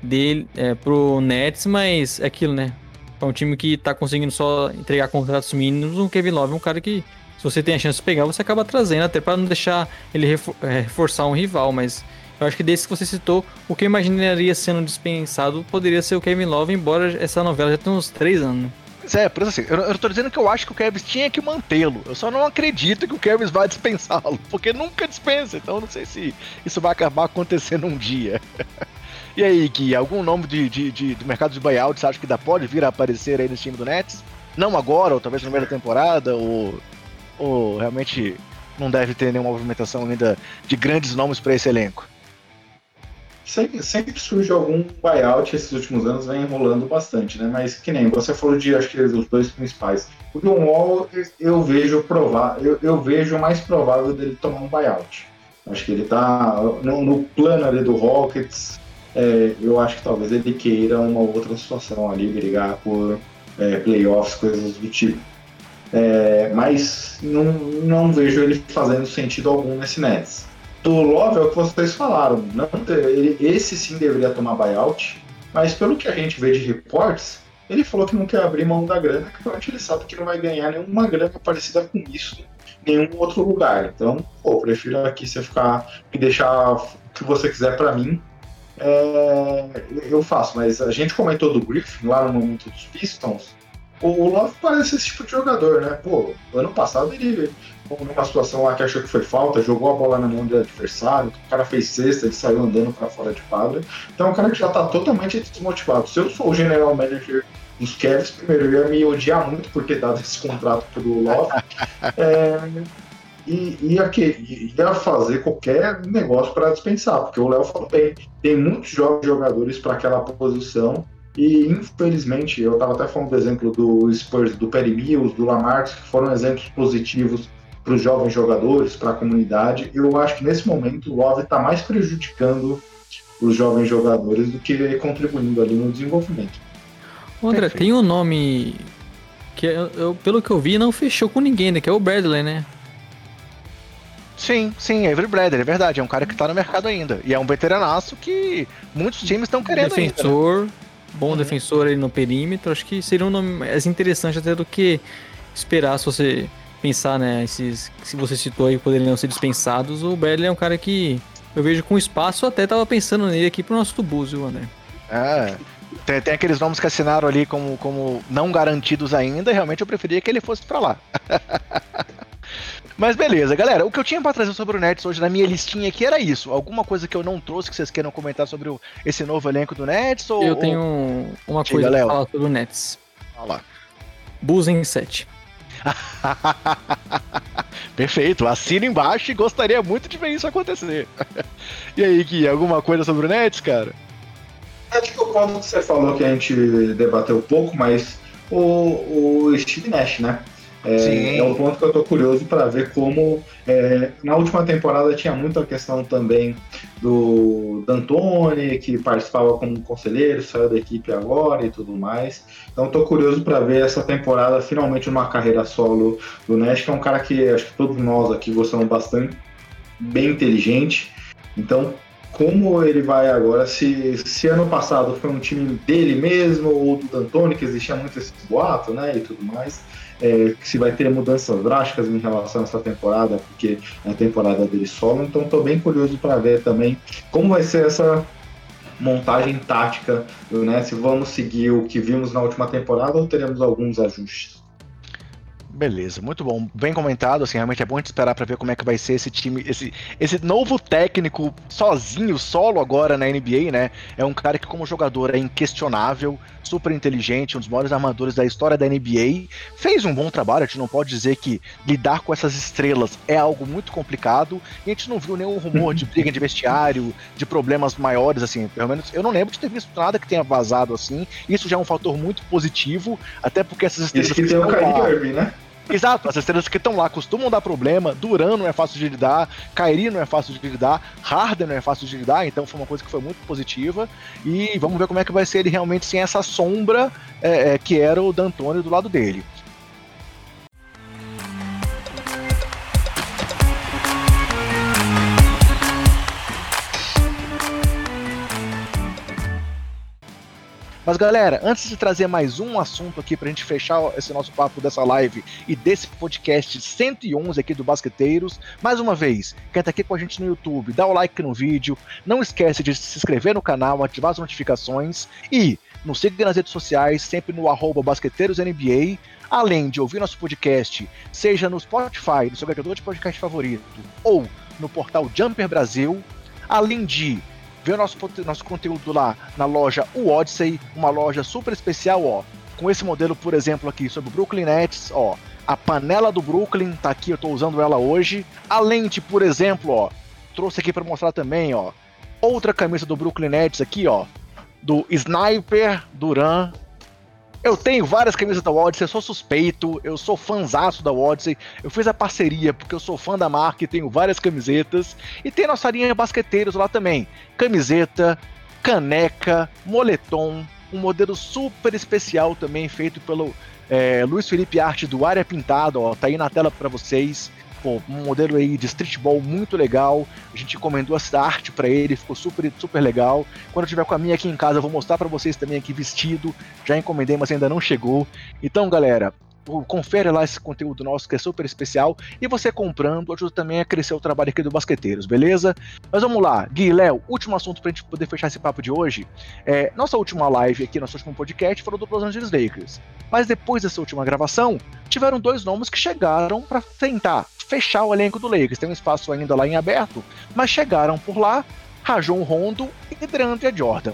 dele é, pro Nets, mas é aquilo, né? É um time que tá conseguindo só entregar contratos mínimos. O Kevin Love é um cara que se você tem a chance de pegar, você acaba trazendo, até para não deixar ele é, reforçar um rival, mas eu acho que desse que você citou, o que eu imaginaria sendo dispensado poderia ser o Kevin Love, embora essa novela já tenha uns três anos. É, por isso assim, eu, eu tô dizendo que eu acho que o Kevin tinha que mantê-lo. Eu só não acredito que o Kevin vai dispensá-lo, <laughs> porque nunca dispensa, então não sei se isso vai acabar acontecendo um dia. <laughs> e aí, Gui, algum nome de, de, de, do mercado de buyout você acha que ainda pode vir a aparecer aí no time do Nets? Não agora, ou talvez meio da temporada, ou ou realmente não deve ter nenhuma movimentação ainda de grandes nomes para esse elenco? Sempre, sempre, surge algum buyout, esses últimos anos vem enrolando bastante, né? Mas que nem você falou de, acho que os dois principais. O John Wall, eu vejo provável, eu, eu, vejo mais provável dele tomar um buyout. Acho que ele tá no, no plano ali do Rockets. É, eu acho que talvez ele queira uma outra situação ali, brigar por é, playoffs, coisas do tipo. É, mas não, não vejo ele fazendo sentido algum nesse Nets. Do Love é o que vocês falaram. Não, ele, esse sim deveria tomar buyout, mas pelo que a gente vê de reportes, ele falou que não quer abrir mão da grana, que ele sabe que não vai ganhar nenhuma grana parecida com isso em nenhum outro lugar. Então, pô, prefiro aqui você ficar me deixar o que você quiser para mim é, eu faço, mas a gente comentou do Griffin lá no momento dos Pistons. O Love parece esse tipo de jogador, né? Pô, ano passado ele, numa situação lá que achou que foi falta, jogou a bola na mão do adversário, o cara fez cesta, ele saiu andando para fora de quadra. Então é um cara que já tá totalmente desmotivado. Se eu sou o general manager dos Cavs, primeiro eu ia me odiar muito por ter dado esse contrato pro Love. <laughs> é, e ia, que, ia fazer qualquer negócio para dispensar, porque o Léo falou bem, tem muitos jovens jogadores para aquela posição e infelizmente, eu estava até falando do exemplo do Spurs, do Perry Mills, do Lamarcus, que foram exemplos positivos para os jovens jogadores, para a comunidade. Eu acho que nesse momento o Love está mais prejudicando os jovens jogadores do que contribuindo ali no desenvolvimento. André, Perfeito. tem um nome que eu, eu, pelo que eu vi não fechou com ninguém, né? Que é o Bradley, né? Sim, sim, Avery Bradley, é verdade. É um cara que tá no mercado ainda. E é um veteranaço que muitos times estão querendo Defensor, ainda, né? Bom uhum. defensor aí no perímetro. Acho que seria um nome mais interessante até do que esperar se você pensar, né? Esses se você citou aí poderiam ser dispensados. O Bradley é um cara que eu vejo com espaço. Até tava pensando nele aqui pro nosso Tubus, viu, André? É. Tem, tem, aqueles nomes que assinaram ali como, como não garantidos ainda, e realmente eu preferia que ele fosse para lá. <laughs> Mas beleza, galera. O que eu tinha para trazer sobre o Nets hoje na minha listinha aqui era isso. Alguma coisa que eu não trouxe que vocês queiram comentar sobre o, esse novo elenco do Nets? Ou, eu tenho ou... uma coisa Léo. pra falar sobre o Nets. Fala. Bulls em 7. <laughs> Perfeito, assina embaixo e gostaria muito de ver isso acontecer. <laughs> e aí, Gui, alguma coisa sobre o Nets, cara? Acho que o ponto que você falou que a gente debateu pouco, mas o, o Steve Nash, né? É, é um ponto que eu estou curioso para ver como é, na última temporada tinha muita questão também do D'Antoni, que participava como conselheiro, saiu da equipe agora e tudo mais. Então estou curioso para ver essa temporada finalmente uma carreira solo do Nash, que é um cara que acho que todos nós aqui gostamos bastante, bem inteligente. Então como ele vai agora, se, se ano passado foi um time dele mesmo ou do D'Antoni, que existia muito esse boato, né, e tudo mais é, se vai ter mudanças drásticas em relação a essa temporada, porque é a temporada dele solo. Então estou bem curioso para ver também como vai ser essa montagem tática, né? Se vamos seguir o que vimos na última temporada ou teremos alguns ajustes. Beleza, muito bom, bem comentado. Assim, realmente é bom a gente esperar para ver como é que vai ser esse time, esse, esse novo técnico sozinho, solo agora na NBA, né? É um cara que, como jogador, é inquestionável, super inteligente, um dos maiores armadores da história da NBA. Fez um bom trabalho, a gente não pode dizer que lidar com essas estrelas é algo muito complicado. E a gente não viu nenhum rumor de briga de vestiário, de problemas maiores, assim. Pelo menos eu não lembro de ter visto nada que tenha vazado assim. Isso já é um fator muito positivo, até porque essas estrelas. Isso que tem o Kyrie Irving, né? Exato, as estrelas que estão lá costumam dar problema. Duran não é fácil de lidar, Kairi não é fácil de lidar, Harden não é fácil de lidar, então foi uma coisa que foi muito positiva. E vamos ver como é que vai ser ele realmente sem essa sombra é, é, que era o D'Antoni do lado dele. Mas galera, antes de trazer mais um assunto aqui pra gente fechar esse nosso papo dessa live e desse podcast 111 aqui do Basqueteiros, mais uma vez, quem tá aqui com a gente no YouTube, dá o like no vídeo, não esquece de se inscrever no canal, ativar as notificações e nos siga nas redes sociais, sempre no arroba basqueteirosNBA, além de ouvir nosso podcast, seja no Spotify, no seu agregador de podcast favorito, ou no portal Jumper Brasil, além de Vê o nosso, nosso conteúdo lá na loja O Odyssey, uma loja super especial, ó. Com esse modelo, por exemplo, aqui sobre o Brooklyn Nets, ó. A panela do Brooklyn tá aqui, eu tô usando ela hoje. A lente, por exemplo, ó. Trouxe aqui para mostrar também, ó. Outra camisa do Brooklyn Nets aqui, ó. Do Sniper Duran eu tenho várias camisas da Odyssey, eu sou suspeito, eu sou fãzaço da Odyssey. Eu fiz a parceria porque eu sou fã da marca e tenho várias camisetas. E tem nossa linha basqueteiros lá também. Camiseta, caneca, moletom, um modelo super especial também feito pelo é, Luiz Felipe Arte do Área Pintado, ó, tá aí na tela para vocês pô, um modelo aí de streetball muito legal. A gente encomendou essa arte para ele, ficou super, super legal. Quando eu tiver com a minha aqui em casa, eu vou mostrar para vocês também aqui vestido. Já encomendei, mas ainda não chegou. Então, galera, confere lá esse conteúdo nosso que é super especial. E você comprando ajuda também a crescer o trabalho aqui do Basqueteiros, beleza? Mas vamos lá, Gui, Léo, último assunto pra gente poder fechar esse papo de hoje. É, nossa última live aqui, nosso último podcast, falou do Los Angeles Lakers. Mas depois dessa última gravação, tiveram dois nomes que chegaram para tentar fechar o elenco do Lakers. Tem um espaço ainda lá em aberto, mas chegaram por lá Rajon Rondo e DeAndre Jordan.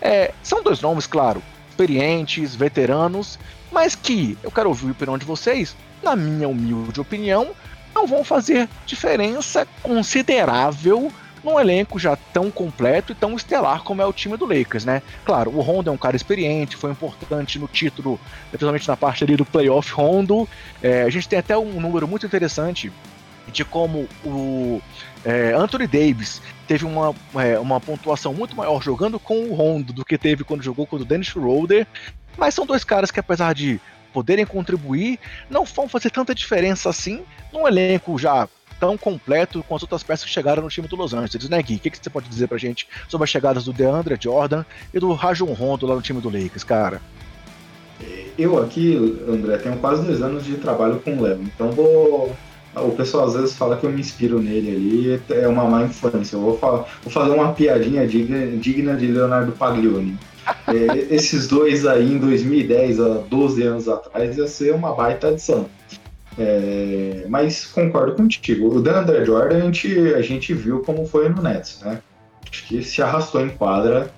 É, são dois nomes, claro, experientes, veteranos, mas que eu quero ouvir a opinião de vocês, na minha humilde opinião, não vão fazer diferença considerável num elenco já tão completo e tão estelar como é o time do Lakers, né? Claro, o Rondo é um cara experiente, foi importante no título, principalmente na parte ali do playoff Rondo. É, a gente tem até um número muito interessante de como o é, Anthony Davis teve uma, é, uma pontuação muito maior jogando com o Rondo do que teve quando jogou com o Dennis Schroeder. Mas são dois caras que, apesar de poderem contribuir, não vão fazer tanta diferença assim num elenco já tão completo com as outras peças que chegaram no time do Los Angeles, né, Gui? O que, que você pode dizer pra gente sobre as chegadas do DeAndre Jordan e do Rajon Rondo lá no time do Lakers, cara? Eu aqui, André, tenho quase dois anos de trabalho com o Léo, então vou o pessoal às vezes fala que eu me inspiro nele ali, é uma má infância. Eu vou, vou fazer uma piadinha digna, digna de Leonardo Paglioni. É, <laughs> esses dois aí em 2010, há 12 anos atrás, ia ser uma baita adição. É, mas concordo contigo. O DeAndre Jordan a gente, a gente viu como foi no Nets, né? Acho que se arrastou em quadra,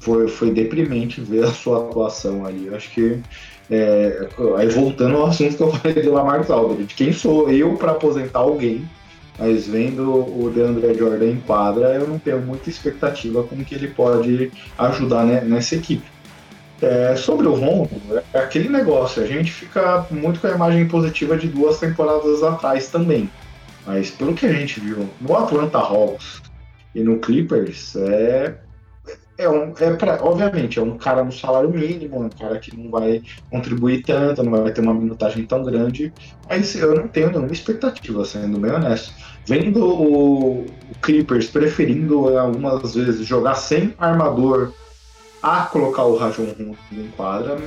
foi, foi deprimente ver a sua atuação ali. Acho que é, aí voltando ao assunto que eu falei do Lamar Aldridge, quem sou eu para aposentar alguém? Mas vendo o DeAndre Jordan em quadra, eu não tenho muita expectativa como que ele pode ajudar né, nessa equipe. É, sobre o Rondo, é aquele negócio, a gente fica muito com a imagem positiva de duas temporadas atrás também. Mas pelo que a gente viu no Atlanta Hawks e no Clippers, é é um, é pra, obviamente, é um cara no salário mínimo, um cara que não vai contribuir tanto, não vai ter uma minutagem tão grande, mas eu não tenho nenhuma expectativa, sendo bem honesto. Vendo o, o Clippers preferindo algumas vezes jogar sem armador a colocar o Rajon em quadra,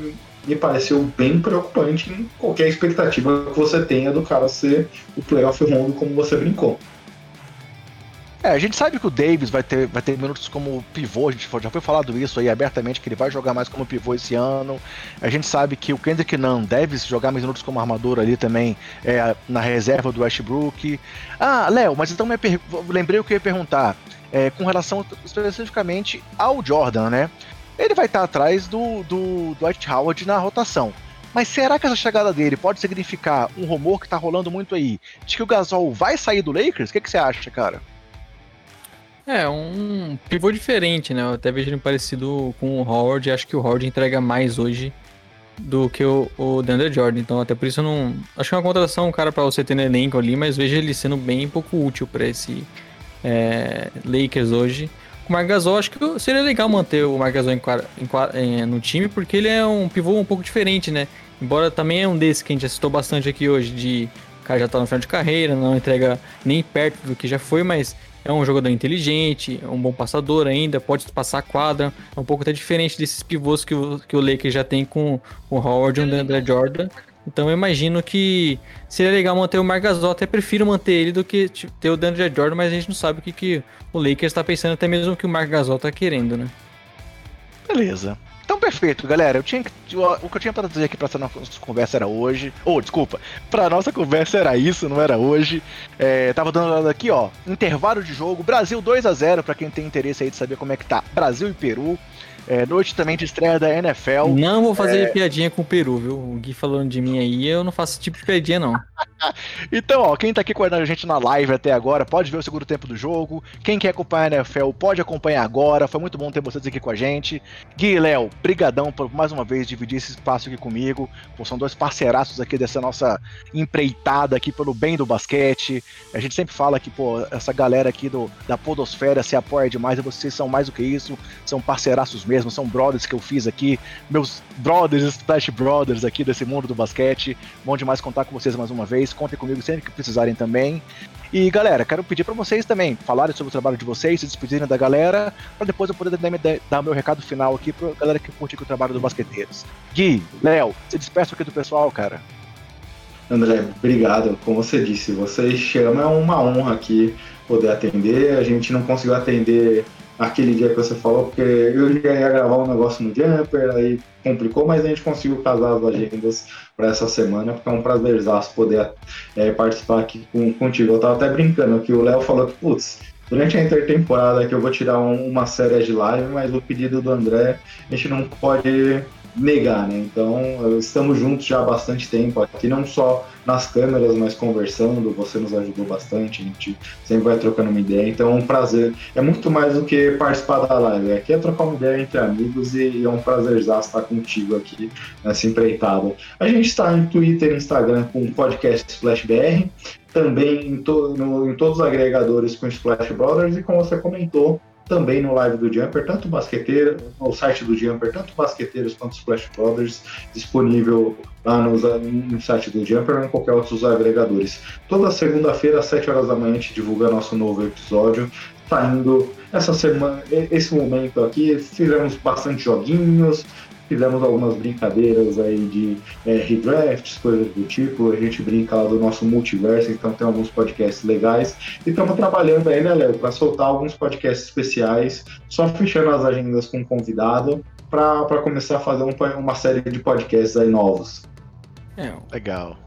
me pareceu bem preocupante em qualquer expectativa que você tenha do cara ser o playoff Rondo como você brincou. É, a gente sabe que o Davis vai ter, vai ter minutos como pivô, a gente já foi falado isso aí abertamente, que ele vai jogar mais como pivô esse ano. A gente sabe que o Kendrick Nunn deve jogar mais minutos como armador ali também, é, na reserva do Westbrook. Ah, Léo, mas então lembrei o que eu ia perguntar, é, com relação especificamente ao Jordan, né? Ele vai estar atrás do, do, Dwight Howard na rotação. Mas será que essa chegada dele pode significar um rumor que tá rolando muito aí, de que o Gasol vai sair do Lakers? O que, que você acha, cara? É, um pivô diferente, né? Eu até vejo ele parecido com o Howard. Acho que o Howard entrega mais hoje do que o, o DeAndre Jordan. Então, até por isso eu não. Acho que é uma contratação, cara para você ter no elenco ali, mas vejo ele sendo bem pouco útil para esse é, Lakers hoje. O Marc Gasol, acho que seria legal manter o Marc Gasol em, em, em, no time, porque ele é um pivô um pouco diferente, né? Embora também é um desses que a gente assistiu bastante aqui hoje, de o cara já tá no final de carreira, não entrega nem perto do que já foi, mas é um jogador inteligente, é um bom passador ainda, pode passar a quadra. É um pouco até diferente desses pivôs que o, que o Lakers já tem com o Howard e o André Jordan. Então eu imagino que seria legal manter o Marc Gasol, até prefiro manter ele do que ter o DeAndre Jordan, mas a gente não sabe o que, que o Lakers está pensando, até mesmo que o Marc Gasol está querendo, né? Beleza. Então, perfeito, galera. Eu tinha, o que eu tinha para dizer aqui para essa nossa conversa era hoje. Ou, oh, desculpa, para nossa conversa era isso, não era hoje. É, tava dando aqui, ó, intervalo de jogo. Brasil 2 a 0 para quem tem interesse aí de saber como é que tá. Brasil e Peru. É, noite também de estreia da NFL. Não vou fazer é... piadinha com o Peru, viu? O Gui falando de mim aí, eu não faço esse tipo de piadinha, não. <laughs> então, ó, quem tá aqui com a gente na live até agora, pode ver o segundo tempo do jogo. Quem quer acompanhar a NFL, pode acompanhar agora. Foi muito bom ter vocês aqui com a gente. Gui e Léo, brigadão por mais uma vez dividir esse espaço aqui comigo. Pô, são dois parceiraços aqui dessa nossa empreitada aqui pelo bem do basquete. A gente sempre fala que, pô, essa galera aqui do, da podosfera se apoia demais e vocês são mais do que isso. São parceiraços mesmo, são brothers que eu fiz aqui, meus brothers, Splash Brothers aqui desse mundo do basquete. Bom demais contar com vocês mais uma vez. Contem comigo sempre que precisarem também. E galera, quero pedir para vocês também falarem sobre o trabalho de vocês, se despedirem da galera, para depois eu poder dar meu recado final aqui para galera que curte o trabalho do Basqueteiros. Gui, Léo, se despeça aqui do pessoal, cara. André, obrigado. Como você disse, você chama, é uma honra aqui poder atender. A gente não conseguiu atender aquele dia que você falou, porque eu já ia gravar um negócio no Jumper, aí complicou, mas a gente conseguiu casar as agendas para essa semana, porque é um prazerzaço poder é, participar aqui com, contigo. Eu tava até brincando que o Léo falou que, putz, durante a intertemporada que eu vou tirar um, uma série de live, mas o pedido do André a gente não pode negar, né? Então, estamos juntos já há bastante tempo aqui, não só nas câmeras, mas conversando. Você nos ajudou bastante, a gente sempre vai trocando uma ideia. Então, é um prazer. É muito mais do que participar da live. Aqui é trocar uma ideia entre amigos e, é um prazer estar contigo aqui nessa empreitada. A gente está em Twitter e Instagram com o podcast Splash BR, também em, to, no, em todos os agregadores com Splash Brothers e como você comentou, também no live do Jumper, tanto basqueteiro, no site do Jumper, tanto basqueteiros quanto Splash Brothers, disponível lá no, no site do Jumper ou em qualquer outro dos agregadores. Toda segunda-feira, às 7 horas da manhã, a gente divulga nosso novo episódio. Tá indo essa semana, esse momento aqui, fizemos bastante joguinhos, fizemos algumas brincadeiras aí de é, redrafts, coisas do tipo. A gente brinca lá do nosso multiverso, então tem alguns podcasts legais. E estamos trabalhando aí, né, Léo, para soltar alguns podcasts especiais, só fechando as agendas com convidado, para começar a fazer um, uma série de podcasts aí novos. É, legal.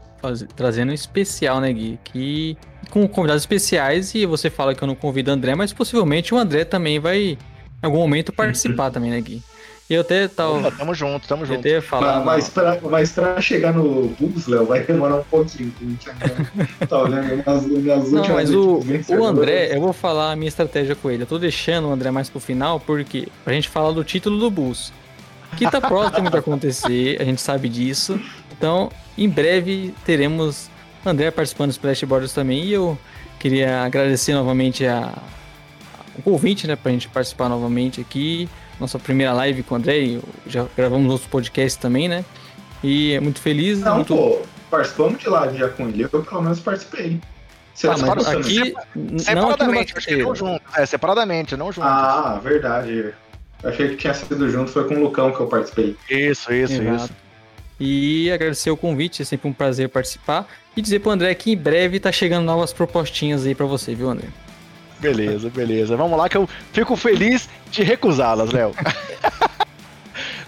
trazendo um especial, né, Gui? Que com convidados especiais e você fala que eu não convido o André, mas possivelmente o André também vai em algum momento participar também, né, Gui? Eu até tava. tamo junto, tamo junto. Eu falar, mas, pra, mas pra chegar no Bulls, Léo, vai demorar um pouquinho. tá olhando nas, nas Não, mas o, o André, eu vou falar a minha estratégia com ele. Eu tô deixando o André mais pro final, porque pra gente falar do título do Bulls. Que tá próximo de acontecer, a gente sabe disso. Então, em breve teremos André participando dos Splash Borders também. E eu queria agradecer novamente a, o convite, né, pra gente participar novamente aqui nossa primeira live com o André, já gravamos outros podcasts também, né? E é muito feliz. Não, muito... pô, participamos de live já com ele, eu pelo menos participei. Você ah, mas aqui, não separadamente, aqui acho que não junto, é, separadamente, não junto. Ah, verdade. Eu achei que tinha sido junto, foi com o Lucão que eu participei. Isso, isso, Exato. isso. E agradecer o convite, é sempre um prazer participar. E dizer pro André que em breve tá chegando novas propostinhas aí para você, viu, André? Beleza, beleza. Vamos lá que eu fico feliz de recusá-las, Léo. <laughs>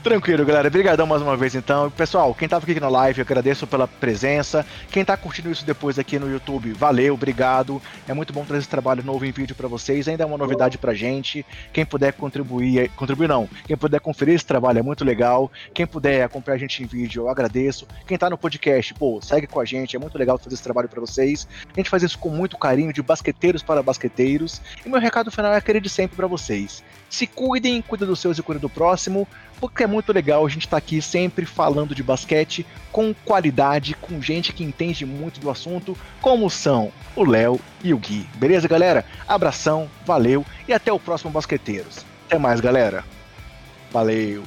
Tranquilo, galera. Obrigadão mais uma vez, então. Pessoal, quem tava aqui na live, eu agradeço pela presença. Quem tá curtindo isso depois aqui no YouTube, valeu, obrigado. É muito bom trazer esse trabalho novo em vídeo para vocês. Ainda é uma novidade pra gente. Quem puder contribuir, contribuir não. Quem puder conferir esse trabalho é muito legal. Quem puder acompanhar a gente em vídeo, eu agradeço. Quem tá no podcast, pô, segue com a gente. É muito legal fazer esse trabalho para vocês. A gente faz isso com muito carinho, de basqueteiros para basqueteiros. E meu recado final é aquele de sempre para vocês. Se cuidem, cuida dos seus e cuida do próximo porque é muito legal a gente estar tá aqui sempre falando de basquete com qualidade, com gente que entende muito do assunto, como são o Léo e o Gui. Beleza, galera? Abração, valeu e até o próximo Basqueteiros. Até mais, galera. Valeu.